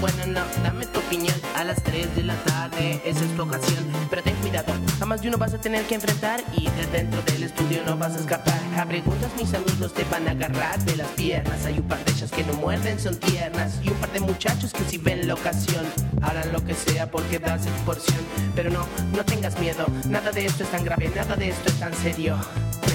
bueno, no, dame tu opinión a las 3 de la tarde, esa es tu ocasión. Pero ten cuidado, a más de uno vas a tener que enfrentar y de dentro del estudio no vas a escapar. A preguntas mis amigos te van a agarrar de las piernas. Hay un par de ellas que no muerden, son tiernas. Y un par de muchachos que si ven la ocasión harán lo que sea por quedarse tu porción. Pero no, no tengas miedo, nada de esto es tan grave, nada de esto es tan serio.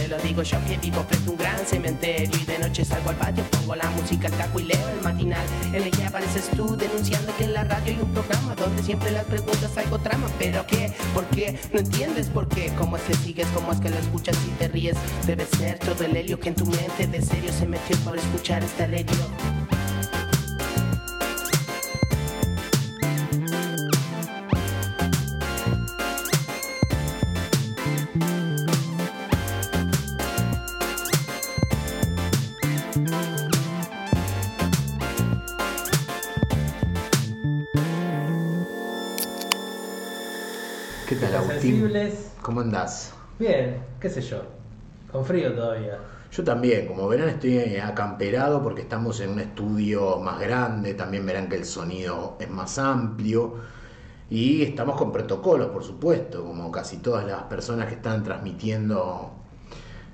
Te lo digo yo que vivo frente a un gran cementerio y de noche salgo al patio, pongo la música al taco y leo el matinal en el que apareces tú denunciando que en la radio hay un programa donde siempre las preguntas algo trama. ¿Pero qué? ¿Por qué? ¿No entiendes por qué? ¿Cómo es que sigues? ¿Cómo es que lo escuchas y te ríes? Debe ser todo el helio que en tu mente de serio se metió por escuchar esta radio. ¿Cómo andás? Bien, qué sé yo. Con frío todavía. Yo también, como verán, estoy acamperado porque estamos en un estudio más grande, también verán que el sonido es más amplio y estamos con protocolos, por supuesto, como casi todas las personas que están transmitiendo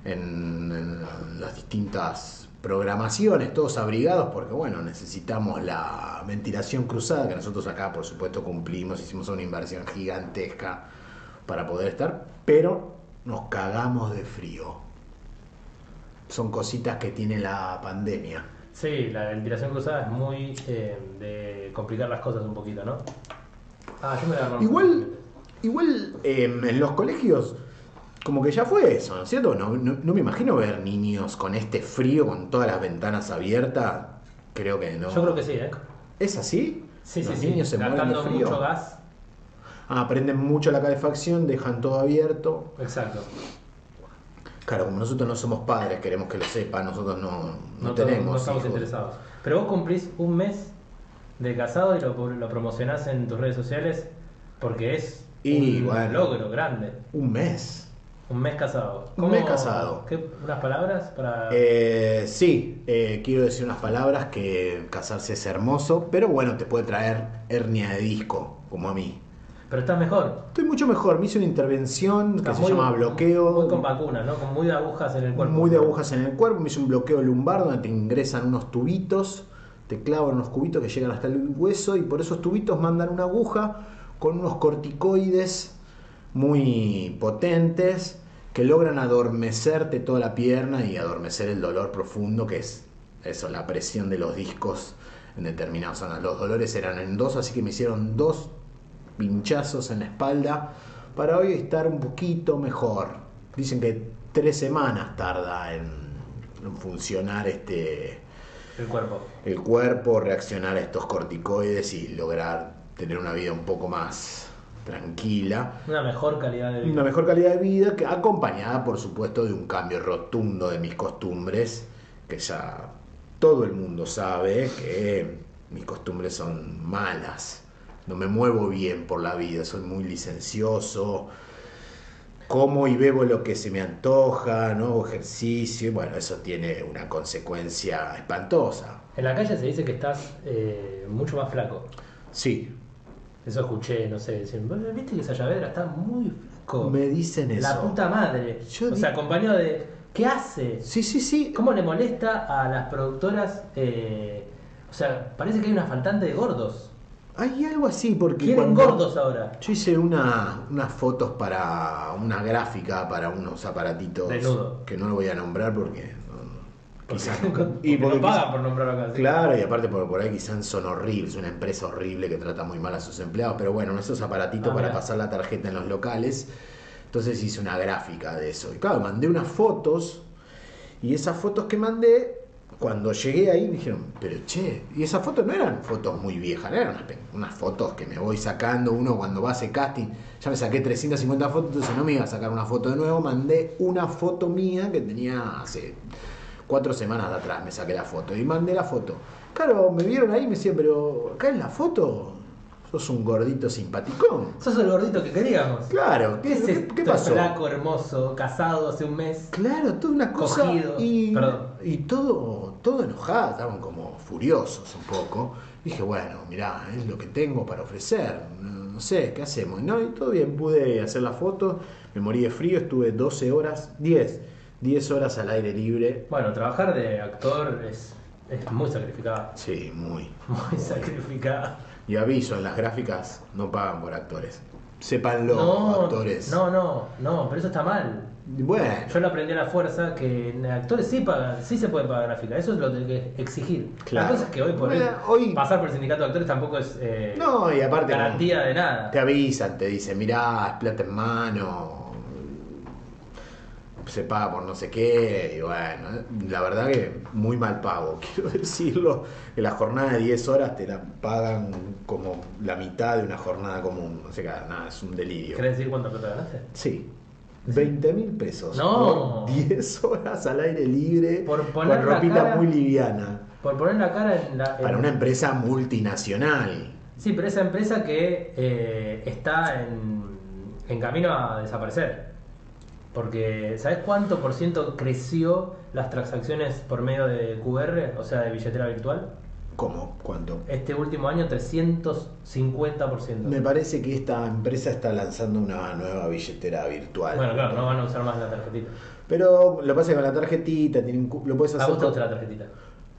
en, en las distintas programaciones, todos abrigados porque, bueno, necesitamos la ventilación cruzada, que nosotros acá, por supuesto, cumplimos, hicimos una inversión gigantesca para poder estar, pero nos cagamos de frío. Son cositas que tiene la pandemia. Sí, la ventilación cruzada es muy eh, de complicar las cosas un poquito, ¿no? Ah, yo me la. Igual, igual eh, en los colegios, como que ya fue eso, ¿no es cierto? No, no- no me imagino ver niños con este frío, con todas las ventanas abiertas. Creo que no. Yo creo que sí, ¿eh? ¿Es así? Sí, los sí, niños sí. se Gastando mucho gas. Ah, prenden mucho la calefacción, dejan todo abierto. Exacto. Claro, como nosotros no somos padres, queremos que lo sepa, nosotros no, no, No, tenemos. no estamos hijos. interesados. Pero vos cumplís un mes de casado y lo, lo promocionás en tus redes sociales porque es Y, un bueno. logro grande. Un mes. Un mes casado. Un mes casado. ¿Qué, ¿Unas palabras para...? Eh, sí, eh, quiero decir unas palabras que casarse es hermoso, pero bueno, te puede traer hernia de disco, como a mí. Pero estás mejor. Estoy mucho mejor, me hice una intervención que se llama bloqueo. Muy con vacunas, ¿no? Con muy de agujas en el cuerpo. muy de agujas en el cuerpo, me hice un bloqueo lumbar donde te ingresan unos tubitos, te clavan unos cubitos que llegan hasta el hueso y por esos tubitos mandan una aguja con unos corticoides muy potentes que logran adormecerte toda la pierna y adormecer el dolor profundo que es eso, la presión de los discos en determinadas zonas. Los dolores eran en dos, así que me hicieron dos pinchazos en la espalda para hoy estar un poquito mejor. Dicen que tres semanas tarda en, en funcionar este El cuerpo. el cuerpo, reaccionar a estos corticoides y lograr tener una vida un poco más tranquila. Una mejor calidad de vida. Una mejor calidad de vida, que acompañada por supuesto de un cambio rotundo de mis costumbres, que ya todo el mundo sabe que mis costumbres son malas. No me muevo bien por la vida, soy muy licencioso, como y bebo lo que se me antoja, no hago ejercicio, y bueno, eso tiene una consecuencia espantosa. En la calle se dice que estás eh, mucho más flaco. Sí, Eso escuché, no sé. Decir, ¿Viste que Sayavedra está muy flaco? me dicen eso. La puta madre. Yo o sea, acompañado de. ¿Qué hace? Sí, sí, sí. ¿Cómo le molesta a las productoras? eh, o sea, parece que hay una faltante de gordos. Hay algo así, porque Quieren cuando- gordos ahora. Yo hice una, unas fotos para una gráfica, para unos aparatitos Desnudo. que no lo voy a nombrar porque no, quizás Porque, no- porque no porque pagan quizás- por nombrarlo acá. Claro, y aparte por, por ahí quizás son horribles, una empresa horrible que trata muy mal a sus empleados, pero bueno, esos aparatitos Ah, para mirá. pasar la tarjeta en los locales, entonces hice una gráfica de eso. Y claro, mandé unas fotos y esas fotos que mandé, cuando llegué ahí dijeron, pero che, y esas fotos no eran fotos muy viejas, eran unas, fotos que me voy sacando uno cuando va a hacer casting, ya me saqué 350 fotos, entonces no me iba a sacar una foto de nuevo, mandé una foto mía que tenía hace cuatro semanas de atrás, me saqué la foto y mandé la foto. Claro, me vieron ahí y me decían, pero acá en la foto sos un gordito simpaticón. Sos el gordito que queríamos. Claro, ¿qué, ¿Qué es qué- qué pasó? Flaco, hermoso, casado hace un mes. Claro, toda una cosa. Cogido. Y, Perdón. y todo, todo enojado, estaban como furiosos un poco. Dije, bueno, mirá, es lo que tengo para ofrecer. No, no sé, ¿qué hacemos? No, y todo bien, pude hacer la foto, me morí de frío, estuve 12 horas, 10, 10 horas al aire libre. Bueno, trabajar de actor es, es muy sacrificado. Sí, muy. Muy sacrificado. Y aviso, en las gráficas no pagan por actores. Sépanlo, No, actores. no, no, no, pero eso está mal. Bueno, Yo lo aprendí a la fuerza que actores sí pagan, sí se puede pagar gráfica, eso es lo que hay que exigir. Claro. La cosa es que hoy por Bueno, hoy, hoy- pasar por el sindicato de actores tampoco es eh, no, y aparte. garantía de nada. Te avisan, te dicen, mirá, es plata en mano, se paga por no sé qué, y bueno, la verdad que muy mal pago, quiero decirlo, que la jornada de 10 horas te la pagan como la mitad de una jornada común, o sea, nada, es un delirio. ¿Querés decir cuánto plata ganaste? Sí. 20 mil pesos No. por 10 horas al aire libre Por poner con ropita cara- muy liviana Por poner la cara en la... en- para una empresa multinacional. Sí, pero esa empresa que eh, está en, en camino a desaparecer. Porque, ¿sabes cuánto por ciento creció las transacciones por medio de QR, o sea, de billetera virtual? ¿Cómo? ¿Cuánto? Este último año 350%. Me parece que esta empresa está lanzando una nueva billetera virtual. Bueno, claro, no van a usar más la tarjetita. Pero lo pasa con la tarjetita tiene un cu- lo puedes ¿A hacer. vos te gusta la tarjetita?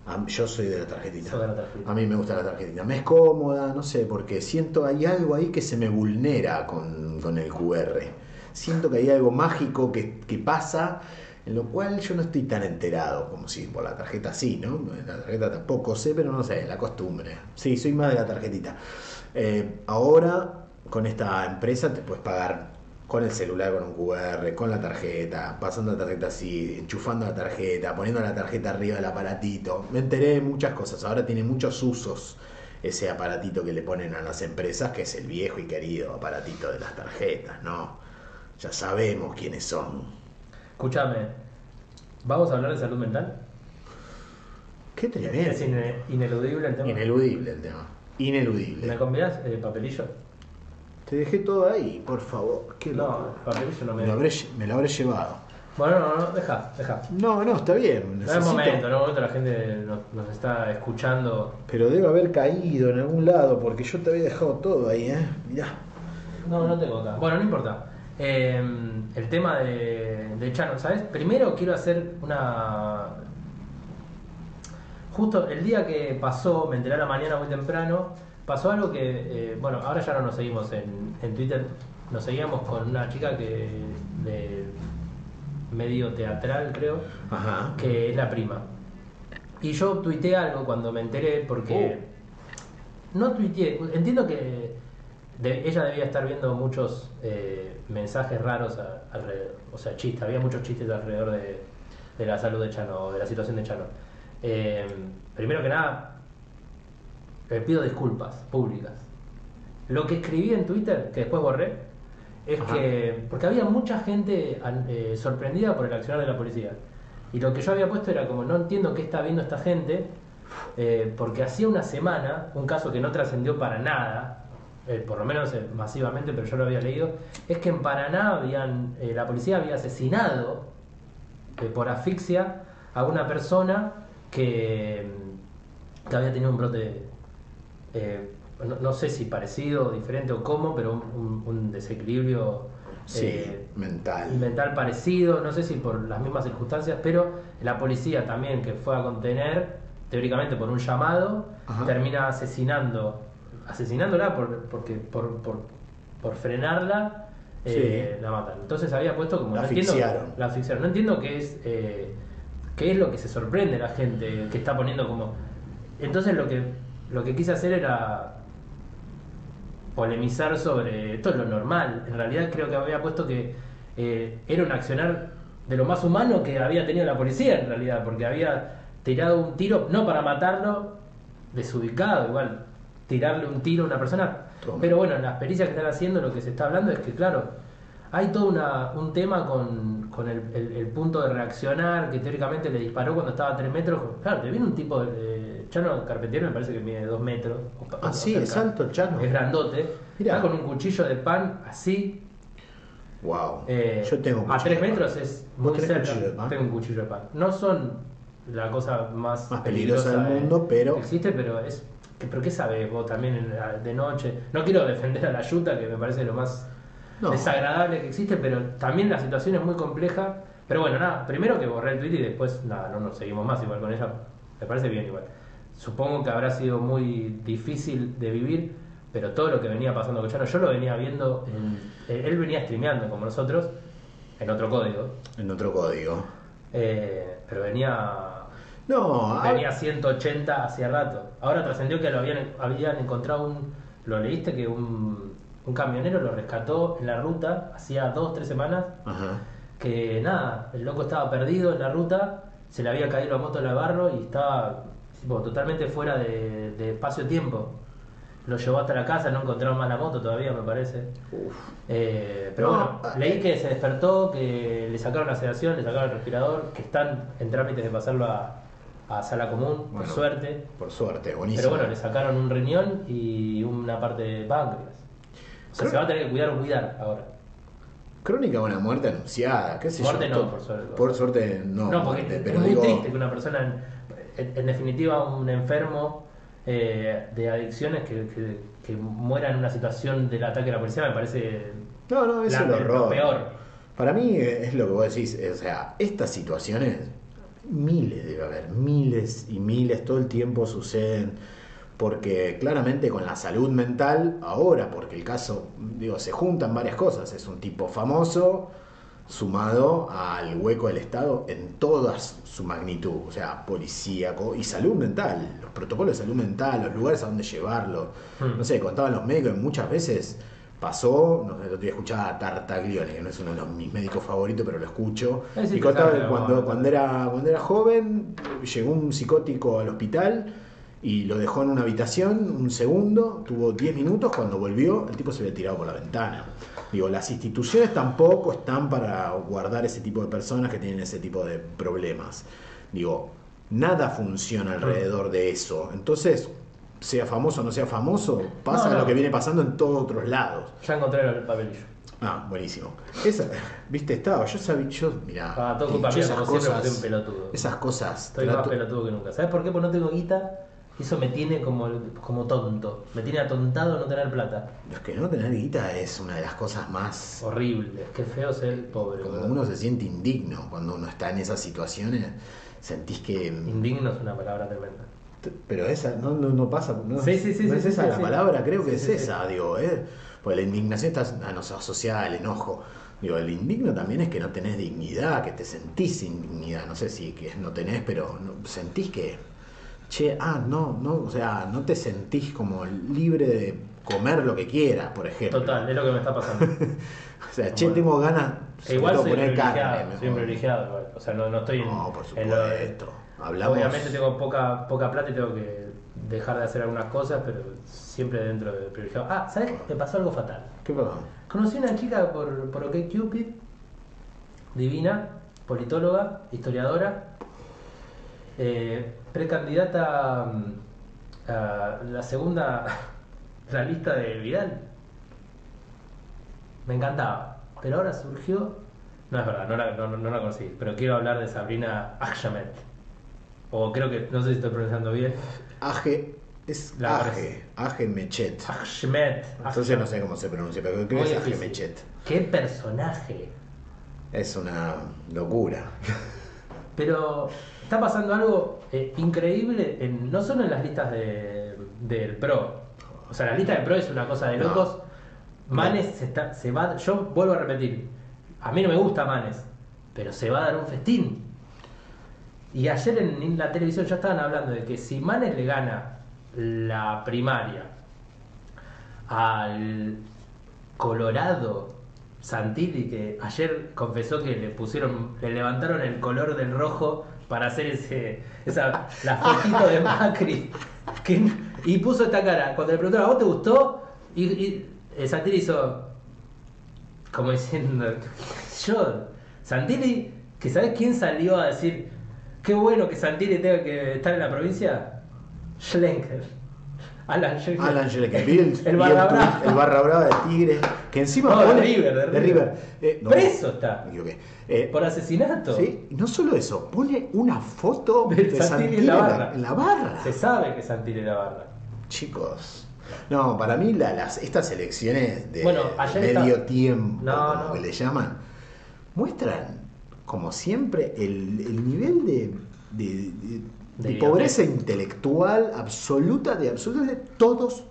Ah, Yo soy de la tarjetita. Sos de la tarjetita. A mí me gusta la tarjetita. Me es cómoda, no sé, porque siento hay algo ahí que se me vulnera con, con el QR. Siento que hay algo mágico que, que pasa, en lo cual yo no estoy tan enterado como si por la tarjeta sí, ¿no? La tarjeta tampoco sé, pero no sé, la costumbre. Sí, soy más de la tarjetita. Eh, ahora, con esta empresa te puedes pagar con el celular con un QR, con la tarjeta, pasando la tarjeta así, enchufando la tarjeta, poniendo la tarjeta arriba del aparatito. Me enteré de muchas cosas. Ahora tiene muchos usos ese aparatito que le ponen a las empresas, que es el viejo y querido aparatito de las tarjetas, ¿no? Ya sabemos quiénes son. Escúchame, ¿vamos a hablar de salud mental? Qué Es tremendo. ine- ineludible el tema. Ineludible el tema. ¿Me Ineludible. convidás eh, papelillo? Te dejé todo ahí, por favor. Qué No, loco. papelillo no Me me... lo habré, me lo habré llevado. Bueno, no, no, deja, deja. No, no, está bien. No es necesito- momento, no es momento, la gente nos, nos está escuchando. Pero debe haber caído en algún lado, porque yo te había dejado todo ahí, ¿eh? Mirá. No, no tengo acá. Bueno, no importa. Eh, el tema de, de Chano, ¿sabes? Primero quiero hacer una... Justo el día que pasó, me enteré a la mañana muy temprano, pasó algo que, eh, bueno, ahora ya no nos seguimos en, en Twitter, nos seguíamos con una chica que de medio teatral, creo, Ajá. que es la prima. Y yo tuiteé algo cuando me enteré porque... No tuiteé, entiendo que de- ella debía estar viendo muchos eh, mensajes raros a- alrededor, o sea, chistes, había muchos chistes alrededor de, de la salud de Chano, de la situación de Chano. Eh, primero que nada, le pido disculpas públicas. Lo que escribí en Twitter, que después borré, es Ajá. que. Porque había mucha gente eh, sorprendida por el accionar de la policía. Y lo que yo había puesto era como: no entiendo qué está viendo esta gente, porque hacía una semana, un caso que no trascendió para nada, eh, por lo menos eh, masivamente, pero yo lo había leído, es que en Paraná habían, eh, la policía había asesinado por asfixia a una persona que, mm, que había tenido un brote, no, no sé si parecido, diferente o cómo, pero un, desequilibrio Sí, mental. mental parecido, no sé si por las mismas circunstancias, pero la policía también que fue a contener, teóricamente por un llamado, Ajá. termina asesinando, asesinándola por, porque, por, por, por frenarla, eh, la matan. Entonces había puesto como... La no entiendo- la asfixiaron. No entiendo qué es, eh, qué es lo que se sorprende la gente que está poniendo como... Entonces lo que, lo que quise hacer era polemizar sobre esto es lo normal. En realidad creo que había puesto que eh, era un accionar de lo más humano que había tenido la policía en realidad, porque había tirado un tiro, no para matarlo, desubicado, igual, tirarle un tiro a una persona. Toma. Pero bueno, en las pericias que están haciendo lo que se está hablando es que, claro, hay todo una- un tema con, con el, el- el punto de reaccionar, que teóricamente le disparó cuando estaba a 3 metros. Claro, te viene un tipo de. Chano Carpentier me parece que mide 2 metros. o pa- Ah, o sí, cerca. es alto, Chano. Es grandote. Mirá. Está con un cuchillo de pan así. Wow. eh, Yo tengo a cuchillo 3 de pan. metros es ¿Vos muy cerca. de pan? Tengo un cuchillo de pan. No son la cosa más, Más peligrosa del de- mundo, pero- existe, pero es. ¿Pero qué sabes vos también de noche? No quiero defender a la yuta, que me parece lo más No. desagradable que existe, pero también la situación es muy compleja. Pero bueno, nada, primero que borré el tweet y después, nada, no nos seguimos más igual con ella. Me parece bien igual. Supongo que habrá sido muy difícil de vivir, pero todo lo que venía pasando con Chano, yo lo venía viendo, en- él venía streameando como nosotros, en otro código, En otro código. eh, pero venía No, venía 180 hacía rato. Ahora trascendió que lo habían, habían encontrado un. ¿Lo leíste? Que un, un camionero lo rescató en la ruta hacía dos, tres semanas. Ajá. Que nada, el loco estaba perdido en la ruta, se le había caído la moto al barro y estaba tipo, totalmente fuera de, de espacio-tiempo. Lo llevó hasta la casa, no encontraron más la moto todavía, me parece. Uf. Eh, pero No, bueno, ah, leí eh. que se despertó, que le sacaron la sedación, le sacaron el respirador, que están en trámites de pasarlo a, a sala común, por suerte. Por suerte, buenísimo. Pero bueno, le sacaron un riñón y una parte de páncreas. O sea, Creo- se va a tener que cuidar o cuidar ahora. Crónica de una muerte anunciada, qué sé Muerte yo. no, por suerte. Por suerte no. No, porque muerte, es pero muy digo, triste que una persona, en, en definitiva, un enfermo eh, de adicciones que, que- que muera en una situación del ataque de la policía me parece No, no, eso es lo peor. Para mí es lo que vos decís, o sea, estas situaciones, miles debe haber, miles y miles, todo el tiempo suceden, porque claramente con la salud mental, ahora, porque el caso, digo, se juntan varias cosas, es un tipo famoso sumado al hueco del Estado en toda su magnitud, o sea, policíaco y salud mental, los protocolos de salud mental, los lugares a donde llevarlo, Hmm. no sé, contaban los médicos, muchas veces pasó, no sé, día escuchaba a Tartaglione, que no es uno de los, mis médicos favoritos, pero lo escucho, Es y contaba que cuando, cuando, era, cuando era joven, llegó un psicótico al hospital y lo dejó en una habitación un segundo, tuvo 10 minutos, cuando volvió el tipo se había tirado por la ventana. Digo, las instituciones tampoco están para guardar ese tipo de personas que tienen ese tipo de problemas. Digo, nada funciona alrededor de eso. Entonces, sea famoso o no sea famoso, pasa No, no. lo que viene pasando en todos otros lados. Ya encontré el papelillo. Ah, buenísimo. Esa, viste, estaba, yo sabía, yo, mirá, Ah, todo culpa mía, esas como cosas- un pelotudo. esas cosas, Estoy más pelotudo que nunca. ¿Sabes por qué? Porque no tengo guita. Eso me tiene como, como tonto. Me tiene atontado no tener plata. Los que no tener guita es una de las cosas más. Horrible. Qué feo ser pobre. Como uno se siente indigno cuando uno está en esas situaciones, sentís que. Indigno es una palabra tremenda. Pero esa no, no, no pasa. No, Sí, sí, sí, no es esa la palabra, creo que es esa, digo, ¿eh? Porque la indignación está ah, no asociada al enojo. Digo, el indigno también es que no tenés dignidad, que te sentís sin dignidad. No sé si que no tenés, pero no- sentís que. Che, ah, no, no, o sea, no te sentís como libre de comer lo que quieras, por ejemplo. Total, es lo que me está pasando. O sea, che, tengo ganas E igual soy privilegiado, soy. O sea, no, no estoy en. Por en lo- supuesto. Hablamos. Obviamente tengo poca, poca plata y tengo que dejar de hacer algunas cosas, pero siempre dentro del privilegiado. Ah, ¿sabes? Me pasó algo fatal. ¿Qué pasó? Conocí una chica por, por OkCupid, divina, politóloga, historiadora, eh, precandidata mm, a la segunda, la lista de Vidal. Me encantaba, pero ahora surgió, no es verdad, no la, no, no la conocí, pero quiero hablar de Sabrina Akhmed, o creo que, no sé si estoy pronunciando bien, Aje. Es La Aje. Aje Mechet. Ahmed. Entonces no sé cómo se pronuncia, pero creo que es Aje. Mechet. Qué personaje. Es una locura. Pero está pasando algo eh, increíble, en- no solo en las listas de, del PRO. O sea, la lista del PRO es una cosa de No. locos. Manes se, está, se va. Yo vuelvo a repetir. A mí no me gusta Manes, pero se va a dar un festín. Y ayer en la televisión ya estaban hablando de que si Manes le gana la primaria al Colorado Santilli, que ayer confesó que le pusieron, le levantaron el color del rojo para hacer ese, esa, la fotito de Macri. y puso esta cara. Cuando le preguntaron, ¿a vos te gustó? Y, y eh, Santilli hizo. como diciendo, yo, Santilli, que sabes quién salió a decir, qué bueno que Santilli tenga que estar en la provincia, Schlenker. Alan Schlenker. Alan Schlecker, vi el, barra brava. el barra brava de Tigre, que encima No, de pone- River, de River. Eh, no, Preso está. Eh, Por asesinato. sí, y no solo eso, pone una foto De de, Santilli en la en barra. en la barra. Se sabe que Santilli era barra. Chicos. No, para mí la- las, estas elecciones de, Bueno, de medio está- tiempo, No, como no. que le llaman, muestran, como siempre, el, el nivel de, de- de- De de pobreza intelectual absoluta de absolutamente todos,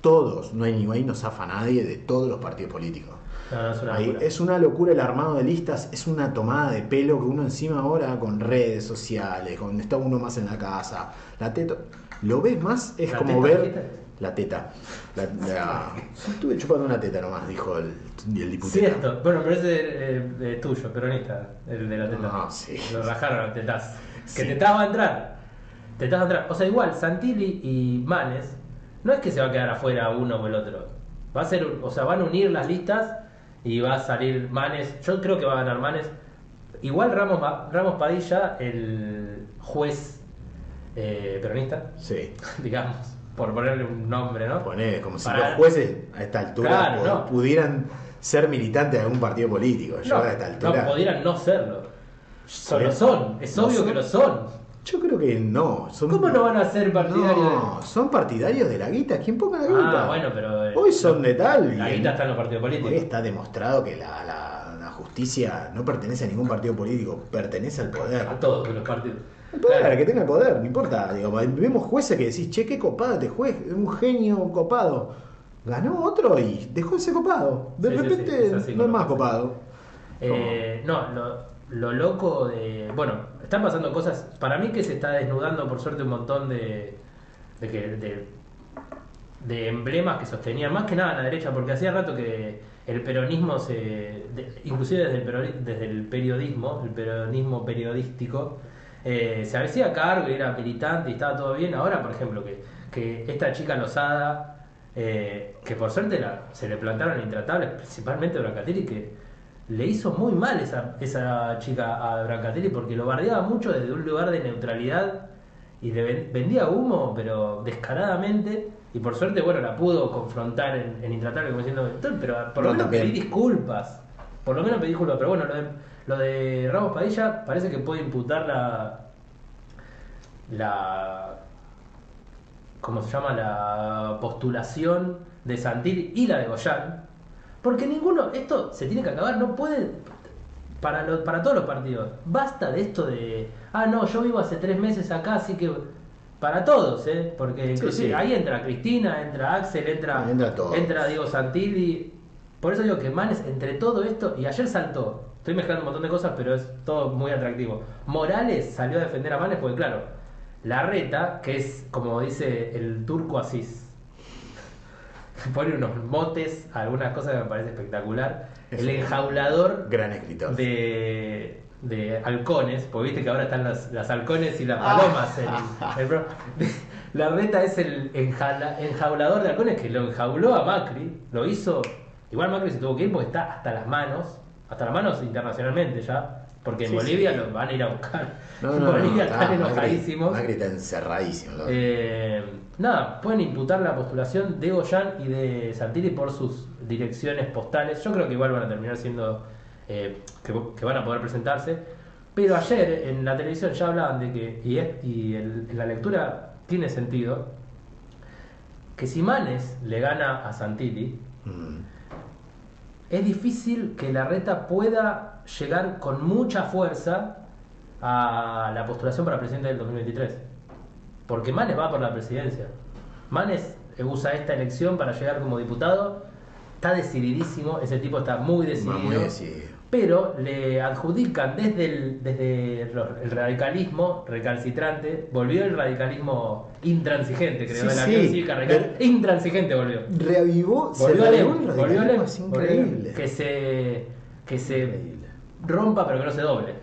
todos. No hay ni ahí no zafa nadie de todos los partidos políticos. No, no, es una Ahí locura. es una locura el armado de listas, es una tomada de pelo que uno encima ahora con redes sociales, con está uno más en la casa, la teta, lo ves más, es ¿La como ver? La teta. La, la- estuve chupando una teta nomás, dijo el, el diputado. Cierto. Bueno, pero ese eh, eh, tuyo, peronista, el de la teta. Ah, sí. Lo rajaron tetaz. Que Sí. tetaz va a entrar. Tetaz va a entrar. O sea, igual, Santilli y Manes, no es que se va a quedar afuera uno o el otro. Va a ser, o sea, van a unir las listas y va a salir Manes. Yo creo que va a ganar Manes. Igual Ramos, Ramos Padilla, el juez eh, peronista, Sí. digamos, por ponerle un nombre, ¿no? Poné, como si los jueces a esta altura Claro, pu- no. pudieran ser militantes de algún partido político. Yo No, a esta altura. no, pudieran no serlo. Son, lo Sí. son, es obvio son. que lo son. Yo creo que no. Son, ¿Cómo no van a ser partidarios No, son partidarios de la guita. ¿Quién ponga la guita? Ah, bueno, pero. eh, Hoy son de tal. La guita está en los partidos Hoy políticos. está demostrado que la, la- la justicia no pertenece a ningún partido político, pertenece al poder. A todos los partidos. El poder, Claro. que tenga el poder, no importa. Digo, vemos jueces que decís, che, qué copado este juez, es un genio copado. Ganó otro y dejó ese copado. De Sí, sí, sí, repente no es más copado. Eh, no, lo, lo loco de. Bueno, están pasando cosas. Para mí que se está desnudando, por suerte, un montón de. de, que- de, de emblemas que sostenían, más que nada a la derecha, porque hacía rato que el peronismo se. de- inclusive desde el, desde el periodismo, el peronismo periodístico, eh, se hacía cargo y era militante y estaba todo bien. Ahora, por ejemplo, que, que esta chica Lozada. eh, que por suerte la- se le plantaron intratables, principalmente Brancatelli, que le hizo muy mal esa, esa chica a Brancatelli porque lo bardeaba mucho desde un lugar de neutralidad y le vendía humo, pero descaradamente. Y por suerte, bueno, la pudo confrontar en, en Intratable como diciendo, "Doctor, pero por lo No, menos también. pedí disculpas. Por lo menos pedí disculpas. Pero bueno, lo de, lo de Ramos Padilla parece que puede imputar la. la ¿cómo se llama? La postulación de Santilli y la de Goyán. Porque ninguno, esto se tiene que acabar, no puede, para, lo- para todos los partidos, basta de esto de, ah, no, yo vivo hace tres meses acá, así que, para todos, ¿eh? Porque inclusive sí. ahí entra Cristina, entra Axel, entra, Entra entra Diego Santilli. Por eso digo que Manes, entre todo esto, y ayer saltó, estoy mezclando un montón de cosas, pero es todo muy atractivo. Morales salió a defender a Manes porque, claro, la reta, que es como dice el turco Asís, pone unos motes, algunas cosas que me parece espectacular. Es el enjaulador Gran escritor. de, de halcones, porque viste que ahora están las, las halcones y las palomas. en- en la reta es el enjala- enjaulador de halcones que lo enjauló a Macri, lo hizo. Igual Macri se tuvo que ir porque está hasta las manos, hasta las manos internacionalmente ya, porque en Sí, Bolivia sí. lo van a ir a buscar. No, en no, no, Bolivia está, están Macri- enojadísimos. Macri está encerradísimo. ¿no? Eh, nada, pueden imputar la postulación de Goyan y de Santilli por sus direcciones postales. Yo creo que igual van a terminar siendo. eh, que, que van a poder presentarse. Pero ayer en la televisión ya hablaban de que, y, es- y el- en la lectura tiene sentido, que si Manes le gana a Santilli, Mm. Es difícil que la reta pueda llegar con mucha fuerza a la postulación para presidente del 2023. Porque Manes va por la presidencia. Manes usa esta elección para llegar como diputado. Está decididísimo, ese tipo está muy decidido. Muy decidido. Pero le adjudican desde el, desde el radicalismo recalcitrante, volvió el radicalismo intransigente, creo, Sí, de la sí. Cívica Radical. Intransigente volvió. Reavivó, se Volvió a reavivó Lem, el volvió a Lem, es increíble. Que se, que se rompa pero que no se doble.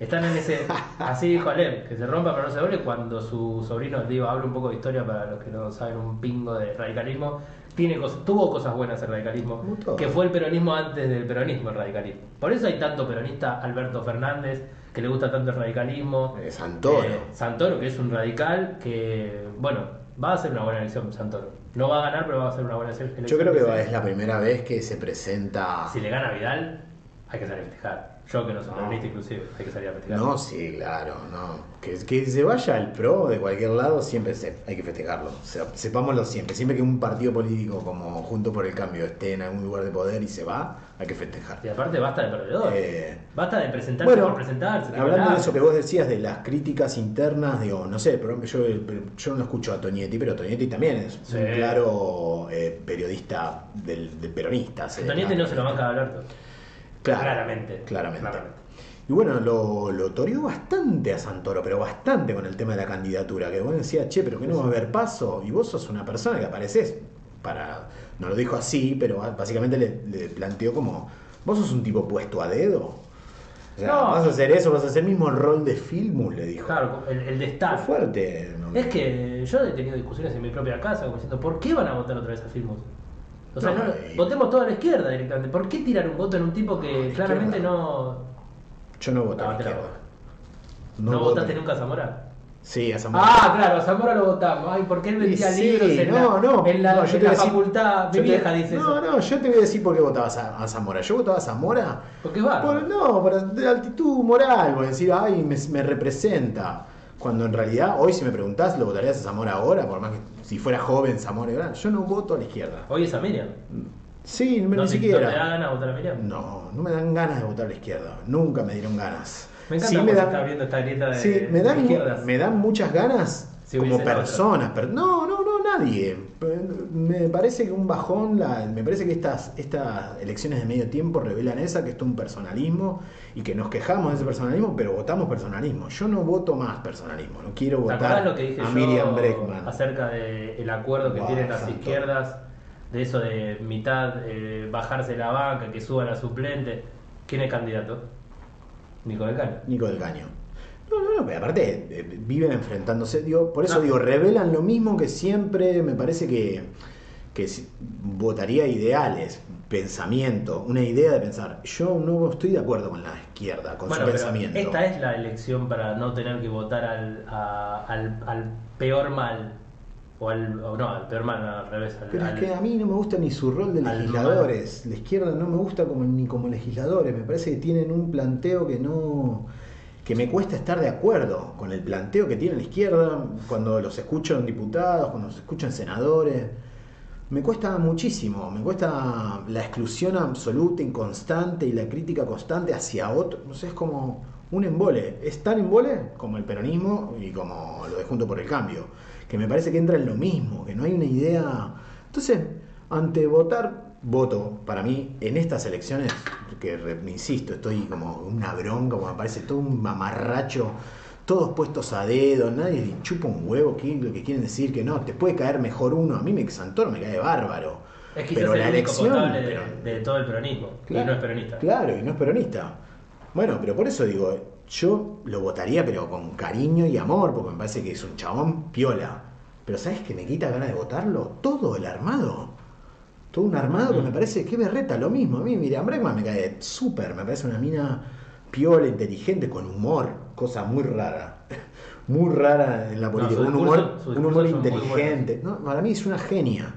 Están en ese, así dijo Alem, que se rompa pero no se doble cuando su sobrino, digo, habla un poco de historia para los que no saben un pingo de radicalismo, tiene cosas, tuvo cosas buenas el radicalismo, que fue el peronismo antes del peronismo el radicalismo. Por eso hay tanto peronista Alberto Fernández, que le gusta tanto el radicalismo. Eh, Santoro. Eh, Santoro, que es un radical que, bueno, va a ser una buena elección Santoro. No va a ganar, pero va a ser una buena elección. Yo creo que va- es la primera vez que se presenta. Si le gana Vidal, hay que salir a festejar. Yo que no soy peronista inclusive, hay que salir a festejar. No, sí, claro, no. Que, que se vaya al pro de cualquier lado, siempre se, hay que festejarlo. O sea, sepámoslo siempre. Siempre que un partido político como Junto por el Cambio esté en algún lugar de poder y se va, hay que festejar. Y aparte basta de perdedor. Eh, basta de presentarse Bueno, por presentarse. hablando de hablar. eso que vos decías de las críticas internas, digo, no sé, por ejemplo, yo, yo no escucho a Tonietti, pero Tonietti también es Sí. un claro eh, periodista del, peronista. se- Tonietti no se lo banca a Alberto. Claro, Claramente. Claramente. Claramente. Y bueno, lo, lo toreó bastante a Santoro, pero bastante con el tema de la candidatura. Que vos decías, che, pero que no va a haber paso. Y vos sos una persona que apareces para. No lo dijo así, pero básicamente le, le planteó como. Vos sos un tipo puesto a dedo. O sea, No. vas a hacer eso, vas a hacer el mismo rol de Filmus, le dijo. Claro, el, el de Qué estar. fuerte. ¿no? Es que yo he tenido discusiones en mi propia casa como diciendo, ¿por qué van a votar otra vez a Filmus? O sea, No, no- y- votemos toda la izquierda directamente. ¿Por qué tirar un voto en un tipo que No, la claramente izquierda. no. Yo no voté a la la izquierda. ¿No, votaste nunca a Zamora? Sí, a Zamora. Ah, claro, a Zamora lo votamos. Ay, porque él vendía Sí, libros en no, la, no, en la, no, yo en te la voy a decir- facultad. Mi te- vieja dice no, eso. No, yo te voy a decir por qué votabas a, a Zamora. Yo votaba a Zamora Porque va. por, no, por de altitud moral, por decir, ay, me, me representa. Cuando en realidad, hoy si me preguntás, ¿lo votarías a Zamora ahora? Por más que si fuera joven Zamora, y yo no voto a la izquierda. Hoy es a Miriam. Sí, No, ni ¿No te da siquiera. ganas de votar a Miriam? No, no me dan ganas de votar a la izquierda. Nunca me dieron ganas. Me encanta Sí me está abriendo esta grieta de, Sí, me de dan, izquierdas. me dan muchas ganas Si como personas. pero no, no, no, nadie. Me parece que un bajón, la- me parece que estas, estas elecciones de medio tiempo revelan esa, que esto es un personalismo y que nos quejamos de ese personalismo, pero votamos personalismo. Yo no voto más personalismo, no quiero ¿Te votar lo que dije a Miriam Breckman. acerca del acuerdo que tienen las santo. izquierdas, de eso de mitad eh, bajarse la banca, que suban a suplente? ¿Quién es candidato? Nico del Caño. Nico del Caño. No, no, no, aparte eh, viven enfrentándose, digo, por eso No. digo, revelan lo mismo que siempre, me parece que, que votaría ideales, pensamiento, una idea de pensar. Yo no estoy de acuerdo con la izquierda, con Bueno, su pensamiento. esta es la elección para no tener que votar al, a- al, al peor mal. O al, o no, al peor mal, al revés. al- Pero es que a mí no me gusta ni su rol de legisladores. La izquierda no me gusta como, ni como legisladores. Me parece que tienen un planteo que no. Que me cuesta estar de acuerdo con el planteo que tiene la izquierda cuando los escucho en diputados, cuando los escucho en senadores. Me cuesta muchísimo, me cuesta la exclusión absoluta, inconstante y la crítica constante hacia otro. No sé, es como un embole. Es tan embole como el peronismo y como lo de Junto por el Cambio. Que me parece que entra en lo mismo, que no hay una idea. Entonces, ante votar, voto para mí en estas elecciones, que re- insisto, estoy como una bronca, como me parece todo un mamarracho todos puestos a dedo, nadie le chupa un huevo, ¿qué lo que quieren decir? Que no, te puede caer mejor uno, a mí me Santoro me cae bárbaro. es que pero es el la único elección, de, pero- de todo el peronismo. y no es peronista. Claro, y no es peronista. Bueno, pero por eso digo, yo lo votaría pero con cariño y amor, porque me parece que es un chabón piola. Pero ¿sabes que me quita ganas de votarlo? Todo el armado. Todo un armado que me parece que berreta, lo mismo. A mí Miriam Bregman me cae súper, me parece una mina piola, inteligente, con humor, cosa muy rara. Muy rara en la política. un humor, un humor inteligente. No, para mí es una genia.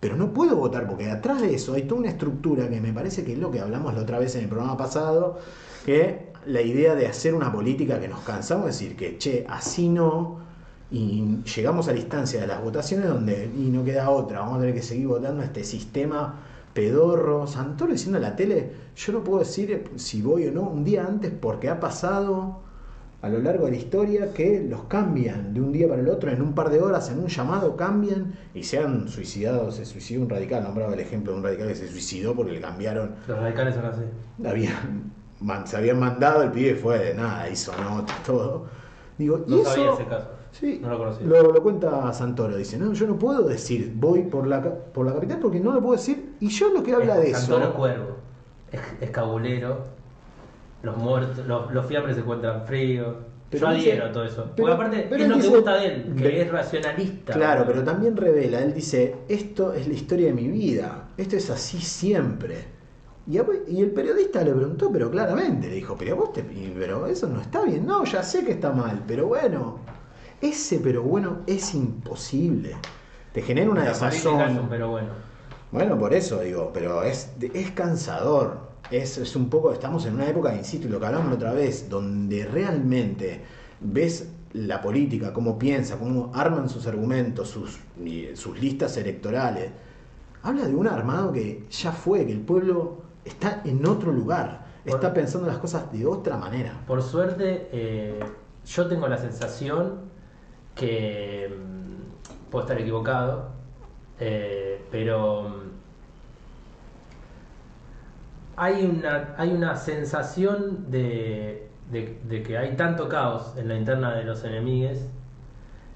Pero no puedo votar porque atrás de eso hay toda una estructura que me parece que es lo que hablamos la otra vez en el programa pasado, que la idea de hacer una política que nos cansamos de decir que, che, así no, y llegamos a la instancia de las votaciones donde y no queda otra, vamos a tener que seguir votando este sistema pedorro. Santoro diciendo en la tele, yo no puedo decir si voy o no un día antes porque ha pasado a lo largo de la historia que los cambian de un día para el otro, en un par de horas, en un llamado cambian y se han suicidado, se suicidó un radical, nombraba el ejemplo de un radical que se suicidó porque le cambiaron, Los radicales son así. habían, man- se habían mandado, el pibe fue de nada, hizo notas, todo. Digo, y No eso, sabía ese caso. Sí, No lo conocía. lo, lo cuenta Santoro, dice, no, yo no puedo decir voy por la, por la capital porque no lo puedo decir, y yo lo que habla de Es eso... Santoro Cuervo. Es, es cabulero. Los muertos, los, los fiambres se encuentran fríos. Pero Yo dice- adhiero a todo eso. pero- Porque aparte pero es lo él que dice- gusta de él, que es racionalista. Claro, pero también revela, él dice, esto es la historia de mi vida, esto es así siempre. Y, y el periodista le preguntó, pero claramente, le dijo, pero vos te, pero eso no está bien, no, ya sé que está mal, pero bueno, ese pero bueno es imposible. Te genera una desazón. pero bueno. Bueno, por eso digo, pero es, es cansador. Es, es un poco, estamos en una época, insisto, y lo que hablamos la otra vez, donde realmente ves la política, cómo piensa, cómo arman sus argumentos, sus, sus listas electorales. Habla de un armado que ya fue, que el pueblo está en otro lugar, está pensando las cosas de otra manera. Por suerte, eh, yo tengo la sensación que mm, puedo estar equivocado, eh, pero mm, hay una, hay una sensación de, de- de que hay tanto caos en la interna de los enemigos,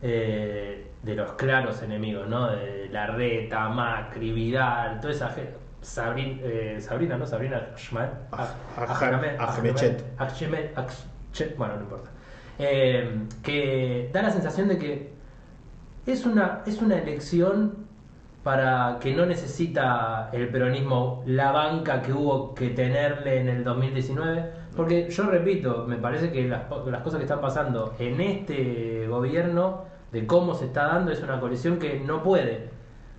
eh, de los claros enemigos, ¿no? De Larreta, Macri, Vidal, toda esa gente. Sabrina, eh, Sabrina, ¿no? Sabrina Schmal. Ajmechet, bueno, no importa. Eh, que da la sensación de que es una, es una elección para que no necesita el peronismo la banca que hubo que tenerle en el 2019. Porque yo repito, me parece que las, las cosas que están pasando en este gobierno, de cómo se está dando, es una coalición que no puede.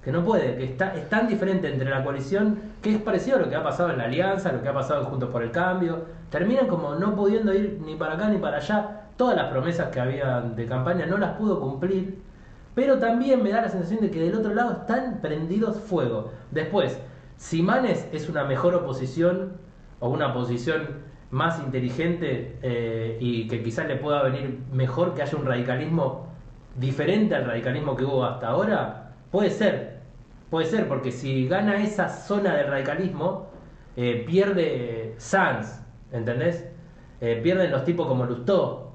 Que no puede, que está, es tan diferente entre la coalición que es parecido a lo que ha pasado en la alianza, lo que ha pasado en Juntos por el Cambio. Terminan como no pudiendo ir ni para acá ni para allá. Todas las promesas que había de campaña no las pudo cumplir. Pero también me da la sensación de que del otro lado están prendidos fuego. Después, si Manes es una mejor oposición o una posición más inteligente eh, y que quizás le pueda venir mejor que haya un radicalismo diferente al radicalismo que hubo hasta ahora, puede ser. Puede ser, porque si gana esa zona del radicalismo, eh, pierde Sanz, ¿entendés? Eh, pierden los tipos como Lustó,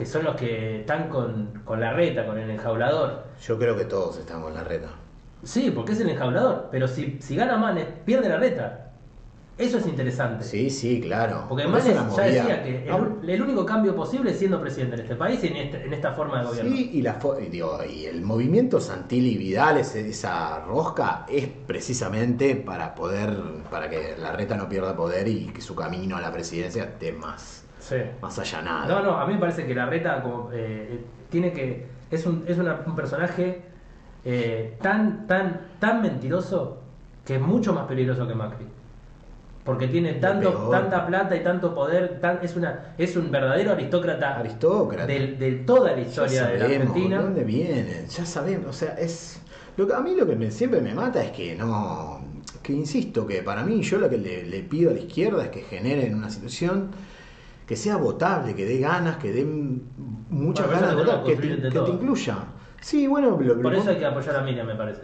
que son los que están con, con la reta, con el enjaulador. Yo creo que todos están con la reta. Sí, porque es el enjaulador, pero si, si gana Manes, pierde la reta. Eso es interesante. Sí, sí, claro. Porque Por Manes eso la ya decía que el, No, el único cambio posible es siendo presidente en este país y en, este- en esta forma de gobierno. Sí, y, la y digo, y el movimiento Santilli Vidal, esa rosca, es precisamente para poder, para que la reta no pierda poder y que su camino a la presidencia esté más, Sí. más allanado. No, no, a mí me parece que la reta como, eh, tiene que. es un, es una- un personaje eh, tan, tan, tan mentiroso que es mucho más peligroso que Macri. Porque tiene tanto, tanta plata y tanto poder, tan- es una, es un verdadero aristócrata, Aristócrata. del- de, toda la historia de la sabemos Argentina. de dónde vienen, ya sabemos, o sea, es... Lo que, a mí lo que me- siempre me mata es que no... Que insisto, que para mí yo lo que le, le pido a la izquierda es que generen una situación que sea votable, que dé ganas, que dé muchas Bueno, ganas de votar, que, te, que te incluya. Sí, bueno, lo- Por lo- eso hay que apoyar a Miriam, me parece.